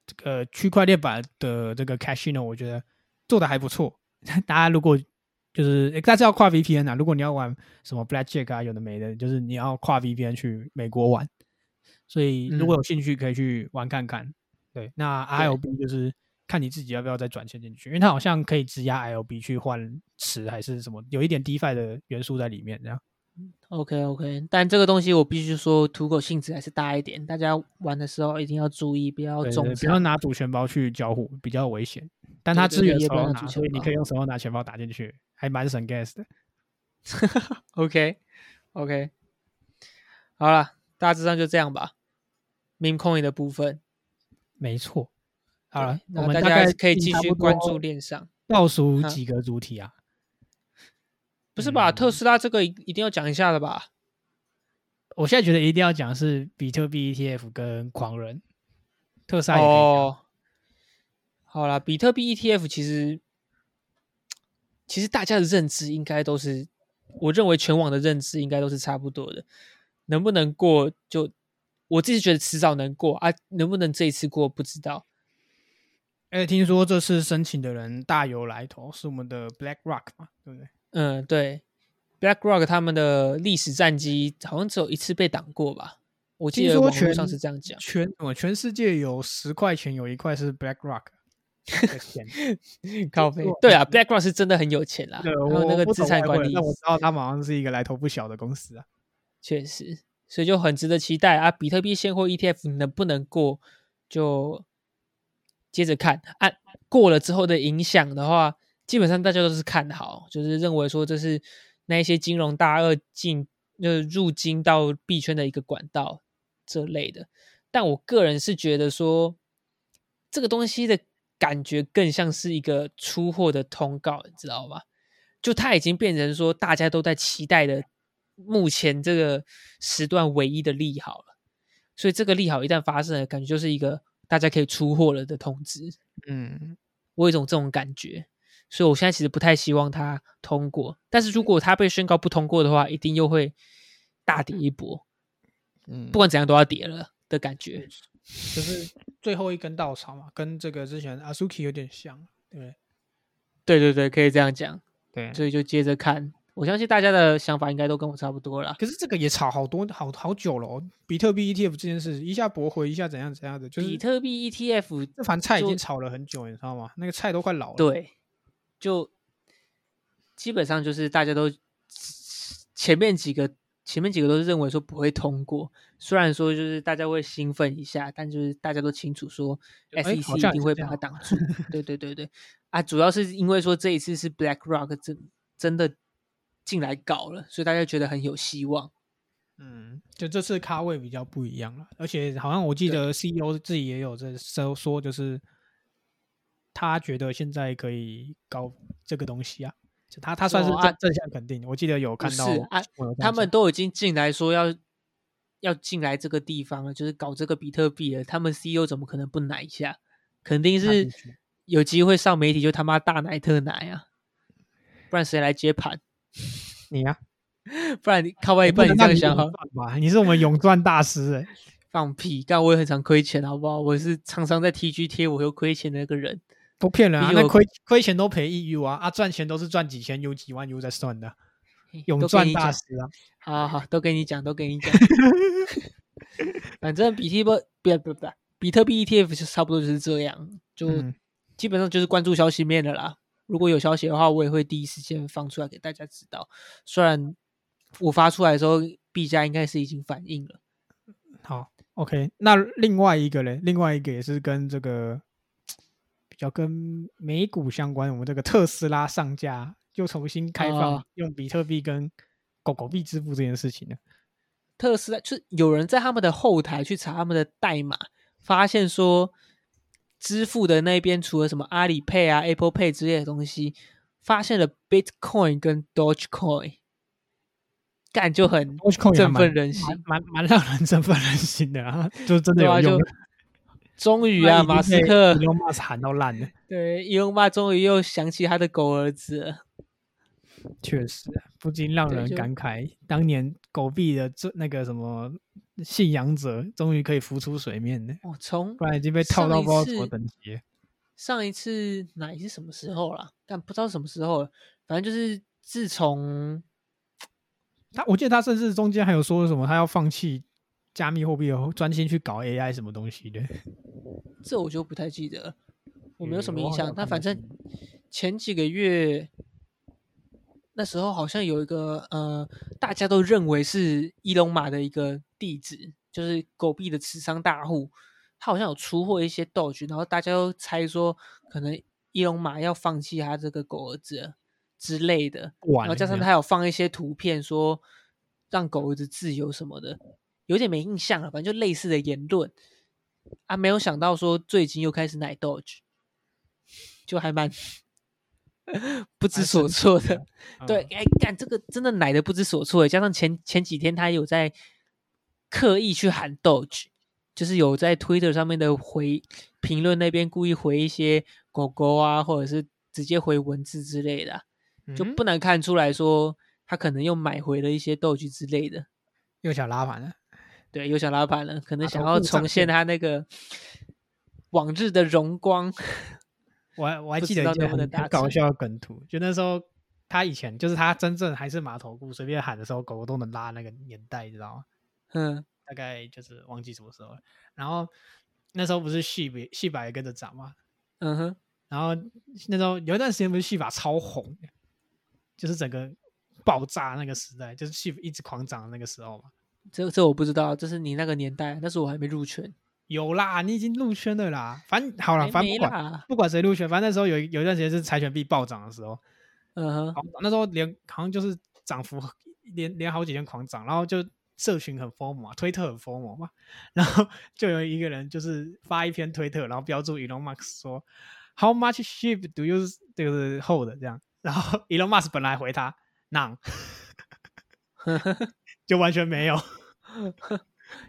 Speaker 1: 这个区块链版的这个 Casino，我觉得做的还不错。大家如果就是，诶但是要跨 VPN 啊，如果你要玩什么 Blackjack 啊，有的没的，就是你要跨 VPN 去美国玩。所以如果有兴趣，可以去玩看看。对，那 ILB 就是看你自己要不要再转钱进去，因为它好像可以质押 ILB 去换池还是什么，有一点 DeFi 的元素在里面，这样。
Speaker 2: OK OK，但这个东西我必须说，土狗性质还是大一点，大家玩的时候一定要注意，不要
Speaker 1: 对
Speaker 2: 中
Speaker 1: 对不要。拿主权包去交互，比较危险。但它
Speaker 2: 对对
Speaker 1: 支援
Speaker 2: 对也不
Speaker 1: 拿，所以你可以用手拿钱包打进去，还蛮省 gas 的。
Speaker 2: OK OK，好了，大致上就这样吧。Meme coin 的部分，
Speaker 1: 没错。好了我们大概
Speaker 2: 可以继续关注链上。
Speaker 1: 倒数几个主题啊？
Speaker 2: 不是吧？
Speaker 1: 嗯
Speaker 2: 特斯拉这个一一定要讲一下的吧？
Speaker 1: 我现在觉得一定要讲的是比特币 ETF 跟狂人，特斯拉也可以。
Speaker 2: 哦，好啦，比特币 ETF 其实其实大家的认知应该都是，我认为全网的认知应该都是差不多的。能不能过就我自己觉得迟早能过啊，能不能这一次过不知道。
Speaker 1: 而且听说这次申请的人大有来头，是我们的 BlackRock 嘛，对不对？
Speaker 2: 嗯，对，BlackRock 他们的历史战绩好像只有一次被挡过吧？我记得网络
Speaker 1: 全
Speaker 2: 上是这样讲。
Speaker 1: 全我全世界有十块钱有一块是 BlackRock 的 钱。
Speaker 2: 靠背对啊，BlackRock 是真的很有钱啦，
Speaker 1: 对，
Speaker 2: 还有那个资产管理
Speaker 1: 汇但我知道他们好像是一个来头不小的公司啊。
Speaker 2: 确实，所以就很值得期待啊！比特币现货 ETF 能不能过，就接着看。按、过了之后的影响的话，基本上大家都是看好，就是认为说这是那一些金融大鳄进就是入金到币圈的一个管道这类的。但我个人是觉得说，这个东西的感觉更像是一个出货的通告，你知道吗？就它已经变成说大家都在期待的目前这个时段唯一的利好了，所以这个利好一旦发生了，感觉就是一个大家可以出货了的通知。
Speaker 1: 嗯，
Speaker 2: 我有一种这种感觉，所以我现在其实不太希望它通过。但是如果它被宣告不通过的话，一定又会大跌一波，
Speaker 1: 嗯
Speaker 2: 不管怎样都要跌了的感觉。
Speaker 1: 就是最后一根稻草嘛，跟这个之前 Asuki 有点像，对不对？
Speaker 2: 对对对，可以这样讲。
Speaker 1: 对
Speaker 2: 所以就接着看，我相信大家的想法应该都跟我差不多了。
Speaker 1: 可是这个也炒好多好好久了、哦，比特币 ETF 这件事一下驳回，一下怎样怎样的，就是
Speaker 2: 比特币 ETF
Speaker 1: 这盘菜已经炒了很久，你知道吗？那个菜都快老了。，
Speaker 2: 对，就基本上就是大家都前面几个前面几个都是认为说不会通过，虽然说就是大家会兴奋一下，但就是大家都清楚说 SEC 一定会把它挡住。对对对对，啊，主要是因为说这一次是 BlackRock 真真的进来搞了，所以大家觉得很有希望。
Speaker 1: 嗯，就这次咖位比较不一样了，而且好像我记得 CEO 自己也有在说说，就是他觉得现在可以搞这个东西啊，就他他算是
Speaker 2: 哦啊
Speaker 1: 正正向肯定，我记得有看到
Speaker 2: 啊他们都已经进来说要要进来这个地方了，就是搞这个比特币了，他们 CEO 怎么可能不奶一下？肯定是有机会上媒体就他妈大奶特奶啊，不然谁来接盘？
Speaker 1: 你呀、
Speaker 2: 不然你靠外，不然你这样想哈，
Speaker 1: 吧？你是我们永赚大师哎、
Speaker 2: 放屁！但我也很常亏钱，好不好？我是常常在 TG 贴我又亏钱的那个人。
Speaker 1: 都骗人啊！那亏亏钱都赔一 U 啊啊，赚钱都是赚几千 U 几万 U 在算的，永赚大师啊！
Speaker 2: 好好好，都给你讲，都给你讲。反正比特币不不不，比特币 ETF 就差不多就是这样，就
Speaker 1: 嗯
Speaker 2: 基本上就是关注消息面的啦。如果有消息的话，我也会第一时间放出来给大家知道。虽然我发出来的时候，币价应该是已经反应了。
Speaker 1: 好，OK，那另外一个嘞，另外一个也是跟这个比较跟美股相关，我们这个特斯拉上架又重新开放、
Speaker 2: 哦
Speaker 1: 用比特币跟狗狗币支付这件事情呢。
Speaker 2: 特斯拉就是有人在他们的后台去查他们的代码，发现说支付的那边除了什么阿里 Pay 啊、Apple Pay 之类的东西，发现了 Bitcoin 跟 Dogecoin，干就很振
Speaker 1: 蛮
Speaker 2: 奋人心。
Speaker 1: 蛮蛮蛮让人振奋人心的啊，就真的有用。
Speaker 2: 终于 啊，马斯克
Speaker 1: Elon Musk 喊到烂了，
Speaker 2: 对伊隆马终于又想起他的狗儿子了。
Speaker 1: 确实啊不禁让人感慨，当年狗币的这那个什么信仰者，终于可以浮出水面了，
Speaker 2: 哦，从
Speaker 1: 不然已经被套到不知道什么
Speaker 2: 次
Speaker 1: 等级。
Speaker 2: 上一次哪一是什么时候啦？但不知道什么时候了，反正就是自从
Speaker 1: 他我记得他甚至中间还有说什么，他要放弃加密货币后，专心去搞 AI 什么东西的。
Speaker 2: 这我就不太记得，我没有什么印象。但反正前几个月那时候好像有一个呃，大家都认为是伊隆马的一个弟子，就是狗币的持仓大户，他好像有出货一些 Doge，然后大家都猜说可能伊隆马要放弃他这个狗儿子之类的。然后加上他有放一些图片说让狗儿子自由什么的，有点没印象了，反正就类似的言论啊，没有想到说最近又开始奶 Doge，就还蛮 不知所措
Speaker 1: 的
Speaker 2: 的。对，
Speaker 1: 嗯
Speaker 2: 哎，干这个真的奶的不知所措耶，加上前前几天他有在刻意去喊 Doge，就是有在 Twitter 上面的回评论那边故意回一些狗狗啊，或者是直接回文字之类的啊、就
Speaker 1: 嗯
Speaker 2: 不难看出来说他可能又买回了一些豆具之类的。
Speaker 1: 又想拉盘了。
Speaker 2: 对，又想拉盘了，可能想要重现他那个往日的荣光。
Speaker 1: 我还我还记得一件很很搞笑的梗图，就那时候他以前就是他真正还是马头裤，随便喊的时候，狗狗都能拉那个年代，你知道吗？
Speaker 2: 嗯，
Speaker 1: 大概就是忘记什么时候了。然后那时候不是戏比戏法也跟着涨嘛，
Speaker 2: 嗯哼，
Speaker 1: 然后那时候有一段时间不是戏法超红，就是整个爆炸那个时代，就是戏一直狂涨的那个时候嘛。
Speaker 2: 这这我不知道，这是你那个年代，那时候我还没入圈。
Speaker 1: 有啦，你已经入圈了啦。反正好了，反正不管。不管谁入圈，反正那时候有一有一段时间是柴犬币暴涨的时候，
Speaker 2: 嗯哼，
Speaker 1: 好那时候连好像就是涨幅连连好几天狂涨，然后就社群很疯嘛，推特很疯魔嘛，然后就有一个人就是发一篇推特，然后标注 Elon Musk 说 How much sheep do you 就是 hold 这样，然后 Elon Musk 本来回他 none，就完全没有，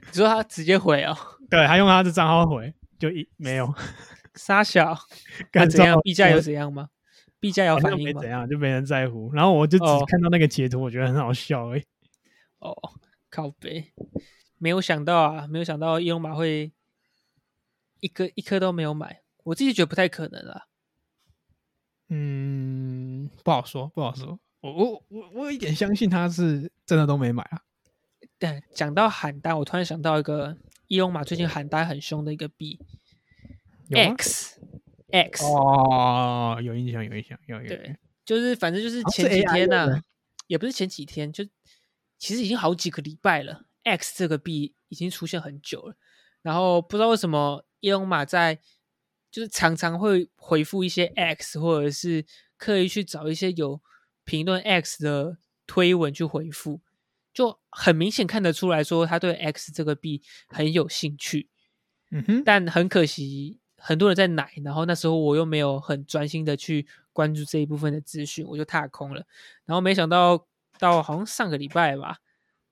Speaker 2: 你说他直接回哦，
Speaker 1: 对他用他的账号回就一没有，
Speaker 2: 傻小，那
Speaker 1: 干
Speaker 2: 怎样？
Speaker 1: 糟
Speaker 2: 币价有怎样吗？币价有反应吗
Speaker 1: 没怎？样，就没人在乎，然后我就只
Speaker 2: 哦
Speaker 1: 看到那个截图，我觉得很好笑而已。
Speaker 2: 哦，靠背，没有想到啊，没有想到伊隆马会一颗一颗都没有买，我自己觉得不太可能啦。
Speaker 1: 嗯，不好说，不好说。我我我我有一点相信他是真的都没买啊。
Speaker 2: 但讲到喊单，我突然想到一个伊隆马最近喊单很凶的一个币 X X，、
Speaker 1: 哦，有印象，有印象，有有。有
Speaker 2: 对，就是反正就是前几天呢、也不是前几天，就其实已经好几个礼拜了。X 这个币已经出现很久了，然后不知道为什么伊隆马在就是常常会回复一些 X，或者是刻意去找一些有评论 X 的推文去回复，就很明显看得出来说他对 X 这个币很有兴趣。
Speaker 1: 嗯哼，
Speaker 2: 但很可惜，很多人在奶，然后那时候我又没有很专心的去关注这一部分的资讯，我就踏空了。然后没想到到好像上个礼拜吧，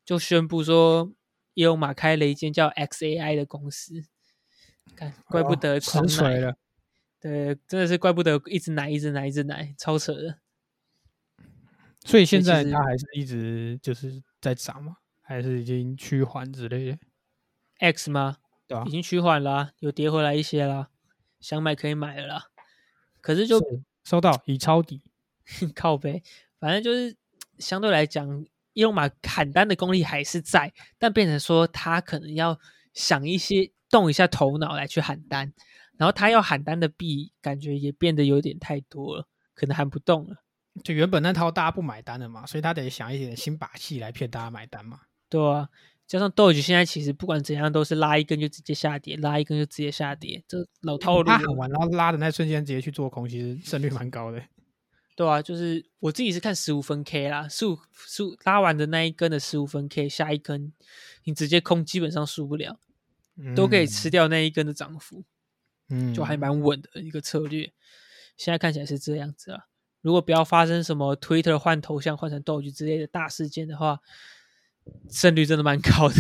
Speaker 2: 就宣布说伊隆马开了一间叫 XAI 的公司，看怪不
Speaker 1: 哦
Speaker 2: 得狂奶，
Speaker 1: 了。
Speaker 2: 对，真的是怪不得一直奶，一直奶，一直奶，超扯的。
Speaker 1: 所以现在他还是一直就是在涨吗，还是已经趋缓之类的
Speaker 2: ，X 吗？
Speaker 1: 对啊、
Speaker 2: 已经趋缓啦、有跌回来一些啦，想买可以买了啦。可是就是
Speaker 1: 收到已抄底，
Speaker 2: 靠背，反正就是相对来讲，伊隆马砍单的功力还是在，但变成说他可能要想一些动一下头脑来去喊单，然后他要喊单的币感觉也变得有点太多了，可能喊不动了。
Speaker 1: 就原本那套大家不买单的嘛，所以他得想一点新把戏来骗大家买单嘛。
Speaker 2: 对啊，加上 Doge 现在其实不管怎样都是拉一根就直接下跌，拉一根就直接下跌，这老套路了。
Speaker 1: 他喊完然后拉的那瞬间直接去做空，其实胜率蛮高的。
Speaker 2: 对啊，就是我自己是看十五分 K 啦，十五十五拉完的那一根的十五分 K，下一根你直接空基本上输不了，都可以吃掉那一根的涨幅，
Speaker 1: 嗯，
Speaker 2: 就还蛮稳的一个策略。现在看起来是这样子啊，如果不要发生什么 Twitter 换头像换成 Doge 之类的大事件的话，胜率真的蛮高的。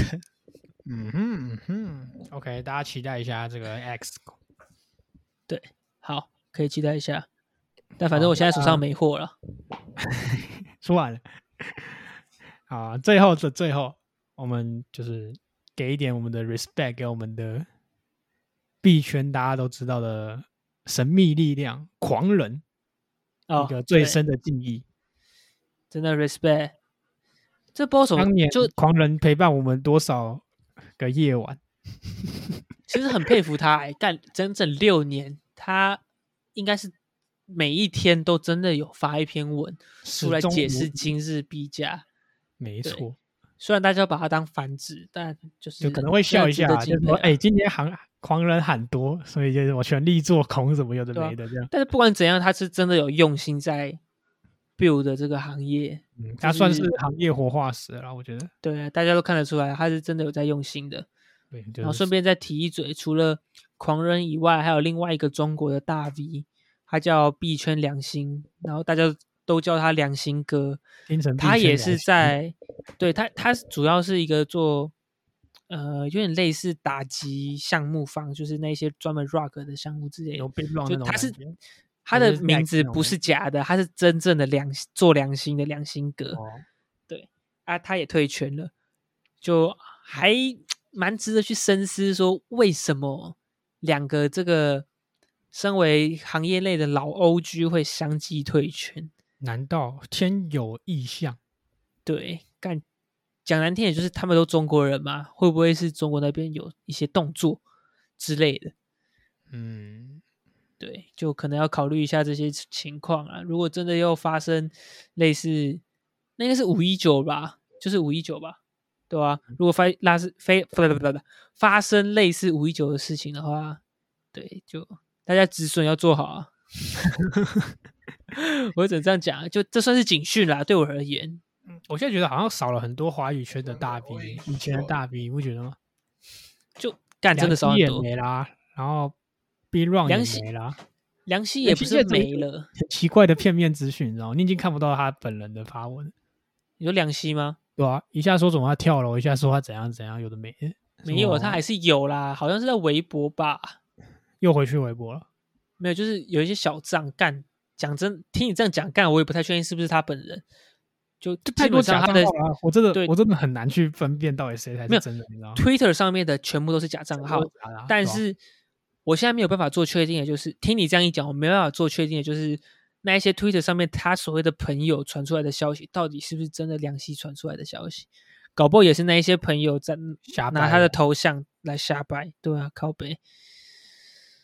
Speaker 1: 嗯哼嗯哼，OK，大家期待一下这个 X。
Speaker 2: 对好，可以期待一下。但反正我现在手上没货了。
Speaker 1: 说完了。好，最后的最后，我们就是给一点我们的 respect 给我们的币圈大家都知道的神秘力量狂人，
Speaker 2: 哦
Speaker 1: 一个最深的敬意。
Speaker 2: 真的 respect。这波手
Speaker 1: 当年
Speaker 2: 就
Speaker 1: 狂人陪伴我们多少个夜晚？
Speaker 2: 其实很佩服他、欸，干整整六年，他应该是每一天都真的有发一篇文出来解释今日币价。
Speaker 1: 没错，
Speaker 2: 虽然大家把它当繁殖，但就是
Speaker 1: 就可能会笑一下，就是说，哎、今天行狂人很多，所以就是我全力做空，什么有的没的这样。
Speaker 2: 但是不管怎样，他是真的有用心在 build 的这个行业。
Speaker 1: 嗯，他算是
Speaker 2: 是
Speaker 1: 行业活化石了，我觉得。
Speaker 2: 对啊，大家都看得出来，他是真的有在用心的。
Speaker 1: 对，就是
Speaker 2: 然后顺便再提一嘴，除了狂人以外，还有另外一个中国的大 V，他叫币圈良心，然后大家都叫他良心哥。他也是在，对他，他主要是一个做，呃，有点类似打击项目方，就是那些专门 rock 的项目之类的
Speaker 1: 有。被乱
Speaker 2: 他是他的名字不是假的，他是真正的良做良心的良心哥。
Speaker 1: 哦，
Speaker 2: 啊，他也退圈了，就还蛮值得去深思，说为什么两个这个身为行业内的老 OG 会相继退圈？
Speaker 1: 难道天有异象？
Speaker 2: 对，干讲难听也，就是他们都中国人嘛，会不会是中国那边有一些动作之类的？
Speaker 1: 嗯，
Speaker 2: 对，就可能要考虑一下这些情况啊。如果真的又发生类似，那应该是五一九吧，就是五一九吧，对吧、如果发拉是非不不不不不发生类似五一九的事情的话，对，就大家止损要做好啊。我只能这样讲啊，就这算是警讯啦，对我而言。
Speaker 1: 我现在觉得好像少了很多华语圈的大 V，以前的大 V，你不觉得吗？
Speaker 2: 就干真的少很
Speaker 1: 也
Speaker 2: 多，
Speaker 1: 没啦，然后 B Run 也没啦，
Speaker 2: 梁希也不是没了。
Speaker 1: 很奇怪的片面资讯，你知道吗？你已经看不到他本人的发文，
Speaker 2: 你说梁希吗？
Speaker 1: 对啊，一下说怎么他跳楼，一下说他怎样怎样，有的没的，
Speaker 2: 没有，他还是有啦，好像是在微博吧。
Speaker 1: 又回去微博了。
Speaker 2: 没有，就是有一些小账干。讲真，听你这样讲干，我也不太确定是不是他本人。就
Speaker 1: 太多假账号了啊，我真的
Speaker 2: 对
Speaker 1: 我真的很难去分辨到底谁才是真的，你知道吗
Speaker 2: ？Twitter 上面的全部都是假账号但是我现在没有办法做确定的，就是听你这样一讲，我没办法做确定的，就是那一些 Twitter 上面他所谓的朋友传出来的消息，到底是不是真的良心传出来的消息？搞不好也是那一些朋友在
Speaker 1: 瞎
Speaker 2: 拿他的头像来瞎掰，对啊，靠背。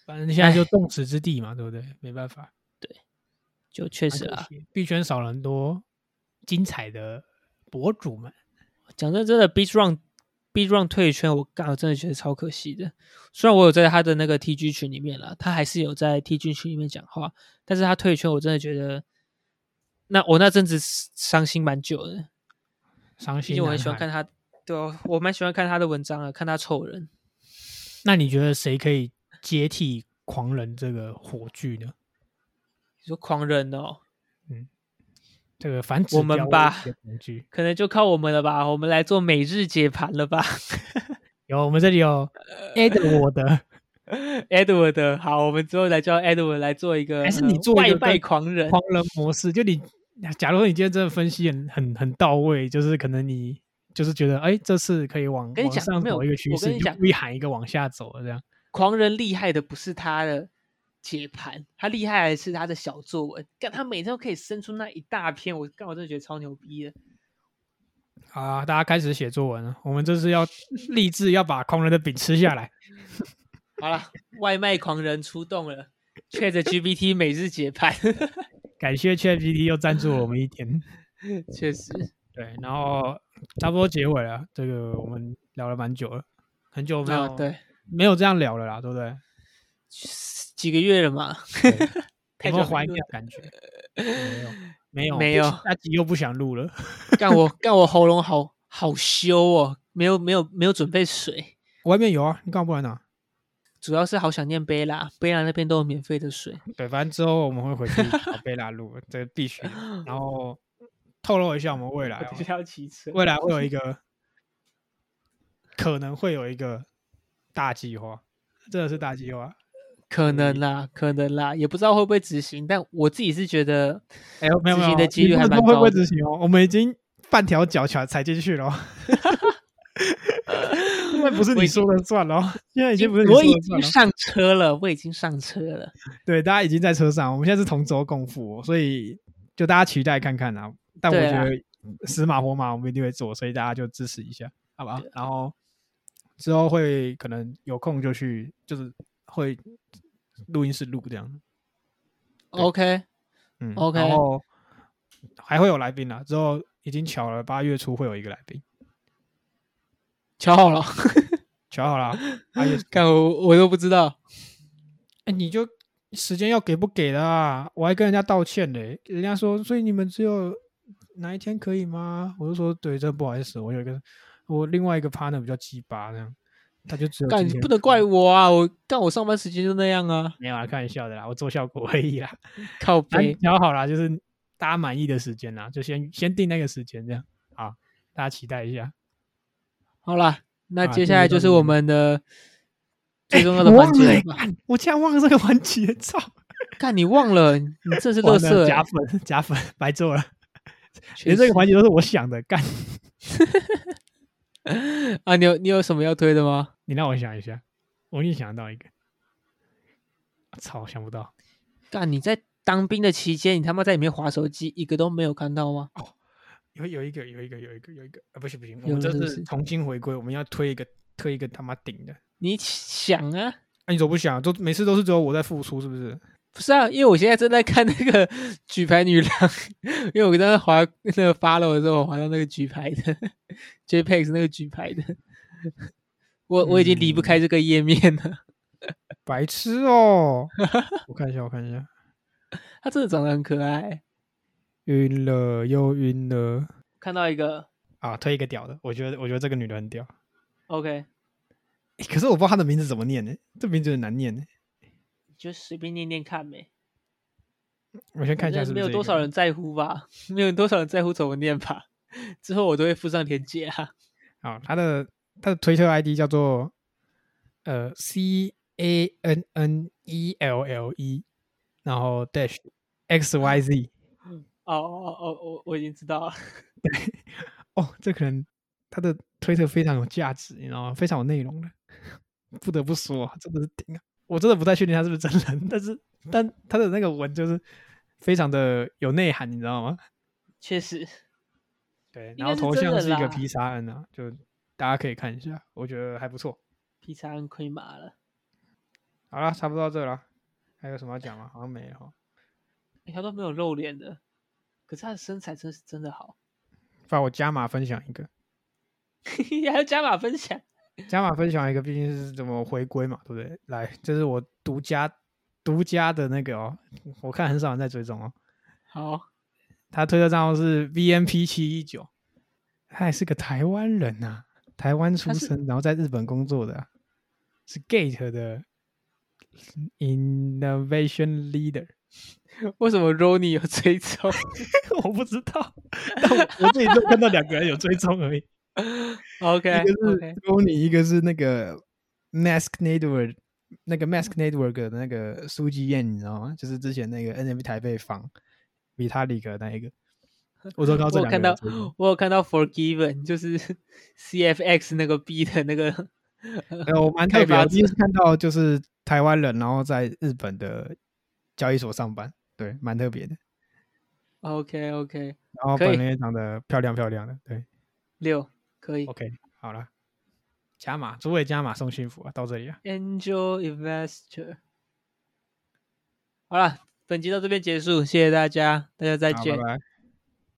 Speaker 1: 反正现在就众矢之的嘛，对不对？没办法，
Speaker 2: 就确实啊，
Speaker 1: 币圈少了很多精彩的博主们。
Speaker 2: 讲真真的，B Run B Run 退圈，我刚好真的觉得超可惜的。虽然我有在他的那个 TG 群里面了，他还是有在 TG 群里面讲话，但是他退圈，我真的觉得，那我那阵子伤心蛮久的，
Speaker 1: 伤心，
Speaker 2: 因为我很喜欢看。他，对、哦，我蛮喜欢看他的文章啊，看他臭人。
Speaker 1: 那你觉得谁可以接替狂人这个火炬呢？
Speaker 2: 你说狂人哦，嗯
Speaker 1: 这个反指
Speaker 2: 我们吧可能就靠我们了吧，我们来做每日解盘了吧
Speaker 1: 有，我们这里有 Ed 我的
Speaker 2: ，，Edward，好，我们之后来叫 Edward 来做一个，
Speaker 1: 还是你做一个拜
Speaker 2: 狂人，
Speaker 1: 狂人模式，就你假如说你今天真的分析很很很到位，就是可能你就是觉得，哎，这次可以往
Speaker 2: 跟你
Speaker 1: 往上
Speaker 2: 讲没有
Speaker 1: 走一个趋势，
Speaker 2: 你讲
Speaker 1: 就故意喊一个往下走这样。
Speaker 2: 狂人厉害的不是他的解盘，他厉害的是他的小作文。干，他每天都可以生出那一大篇，我干，我真的觉得超牛逼的。
Speaker 1: 好啊，大家开始写作文了。我们这是要立志要把狂人的饼吃下来。
Speaker 2: 好了，外卖狂人出动了，Chat GPT 每日解盘，
Speaker 1: 感谢 ChatGPT 又赞助了我们一天。
Speaker 2: 确实，
Speaker 1: 对，然后差不多结尾了，这个我们聊了蛮久了，很久没有、
Speaker 2: 啊，对，
Speaker 1: 没有这样聊了啦，对不对？
Speaker 2: 几个月了嘛，太
Speaker 1: 有怀念的感觉？没有，没有，
Speaker 2: 没有
Speaker 1: 下集又不想录了。
Speaker 2: 干我 干我喉咙好好羞哦，没有没有没有准备水，
Speaker 1: 外面有啊，你干嘛不来拿？
Speaker 2: 主要是好想念贝拉，贝拉那边都有免费的水。
Speaker 1: 对，反正之后我们会回去找贝拉录，这个必须的。然后透露一下，我们未来、哦
Speaker 2: 要骑车，
Speaker 1: 未来会有一个，可能会有一个大计划，真的是大计划。
Speaker 2: 可能啦，可能啦，也不知道会不会执行，但我自己是觉得，
Speaker 1: 哎呦，没有没有，
Speaker 2: 执行的几率还蛮
Speaker 1: 能说会不会执行哦？我们已经半条脚踩踩进去了哦，现在不是你说了算了哦，现在已经不是你
Speaker 2: 我已。经上车了，我已经上车了。
Speaker 1: 对，大家已经在车上，我们现在是同舟共赴哦，所以就大家期待看看啊。但我觉得死马活马我们一定会做，所以大家就支持一下，好吧
Speaker 2: 对？
Speaker 1: 然后之后会可能有空就去，就是会录音室录这样。
Speaker 2: OK，
Speaker 1: 嗯
Speaker 2: OK
Speaker 1: 然后还会有来宾啦，之后已经巧了，八月初会有一个来宾，
Speaker 2: 瞧好了，
Speaker 1: 巧好了，八月初
Speaker 2: 看我我都不知道。
Speaker 1: 哎，你就时间要给不给的啊？我还跟人家道歉嘞，人家说，所以你们只有哪一天可以吗？我就说，对，真不好意思，我有一个我另外一个 partner 比较鸡巴，这样他就只有
Speaker 2: 干，你不能怪我啊！我干我上班时间就那样啊，
Speaker 1: 没有啊，开玩笑的啦，我做效果而已啦。
Speaker 2: 靠背。
Speaker 1: 调好啦，就是大家满意的时间啦，就先先定那个时间这样，好，大家期待一下。
Speaker 2: 好啦，那
Speaker 1: 啊
Speaker 2: 接下来就是我们的最重要的环节
Speaker 1: 我竟然忘了这个环节，操！
Speaker 2: 干，你忘了，你这是 乐色
Speaker 1: 假粉假粉，白做了，
Speaker 2: 确
Speaker 1: 连这个环节都是我想的，干。
Speaker 2: 啊！你有你有什么要推的吗？
Speaker 1: 你让我想一下，我已经想到一个，操，想不到。
Speaker 2: 干，你在当兵的期间，你他妈在里面划手机，一个都没有看到吗？
Speaker 1: 有有一个有一个有一个有一个啊，不行不行，我们这
Speaker 2: 了是不是
Speaker 1: 是重新回归，我们要推一个推一个他妈顶的。
Speaker 2: 你想啊，
Speaker 1: 啊，你怎么不想？都每次都是只有我在付出，是不是？
Speaker 2: 不是啊，因为我现在正在看那个 举牌女郎，因为我刚刚滑那个 follow 的时候，我滑到那个举牌的 JPEX 那个举牌的，我我已经离不开这个页面了。
Speaker 1: 白痴哦！我看一下，我看一下，
Speaker 2: 她真的长得很可爱。
Speaker 1: 晕了又晕了
Speaker 2: 看到一个
Speaker 1: 啊！推一个屌的，我觉得我觉得这个女的很屌
Speaker 2: ，OK，
Speaker 1: 诶可是我不知道她的名字怎么念呢？这名字很难念呢。
Speaker 2: 就随便念念看呗。
Speaker 1: 我先看一下
Speaker 2: 没有多少人在乎吧，没有多少人在乎怎么念吧。之后我都会附上链接啊。
Speaker 1: 好，他的他的推特 ID 叫做呃 C A N N E L L E，然后 dash X Y Z。
Speaker 2: 哦哦哦，我我已经知道了。
Speaker 1: 对哦，这可能他的推特非常有价值，你知道吗？非常有内容的，不得不说，真的是顶啊！我真的不太确定他是不是真人，但是但他的那个文就是非常的有内涵，你知道吗？
Speaker 2: 确实，
Speaker 1: 对，然后头像是一个
Speaker 2: 啦
Speaker 1: 披萨恩啊，就大家可以看一下，我觉得还不错。
Speaker 2: 披萨恩亏麻了。
Speaker 1: 好了，差不多到这了，还有什么要讲吗？好像没有。
Speaker 2: 欸他都没有露脸的，可是他的身材真是真的好。
Speaker 1: 发我加码分享一个，
Speaker 2: 还要加码分享，
Speaker 1: 加码分享一个，毕竟是怎么回归嘛，对不对？来，这是我独家独家的那个哦，我看很少人在追踪哦。
Speaker 2: 好，
Speaker 1: 他推特账号是 VNP 七一九，他也是个台湾人呐、台湾出生，然后在日本工作的啊、是 Gate 的 Innovation Leader。
Speaker 2: 为什么 Rony 有追踪
Speaker 1: 我不知道，但我我自己就看到两个人有追踪而已。
Speaker 2: ？OK
Speaker 1: 一个是 OK，Rony，一个是那个 Mask Network 那个 Mask Network 的那个苏基燕，你知道吗？就是之前那个 NFT 台北访比塔里克那一个。我
Speaker 2: 有看到。我有看到 Forgiven，就是 CFX 那个 B 的那个，
Speaker 1: 呃，我蛮特别第一次看到就是台湾人，然后在日本的交易所上班，对，蛮特别的。
Speaker 2: OK OK
Speaker 1: 然后本人也长得漂亮漂亮的，对
Speaker 2: 六可以。
Speaker 1: ，OK，好了，加码，诸位加码送幸福啊，到这里啊
Speaker 2: ，Angel Investor。好了，本集到这边结束，谢谢大家，大家再见
Speaker 1: 拜。拜。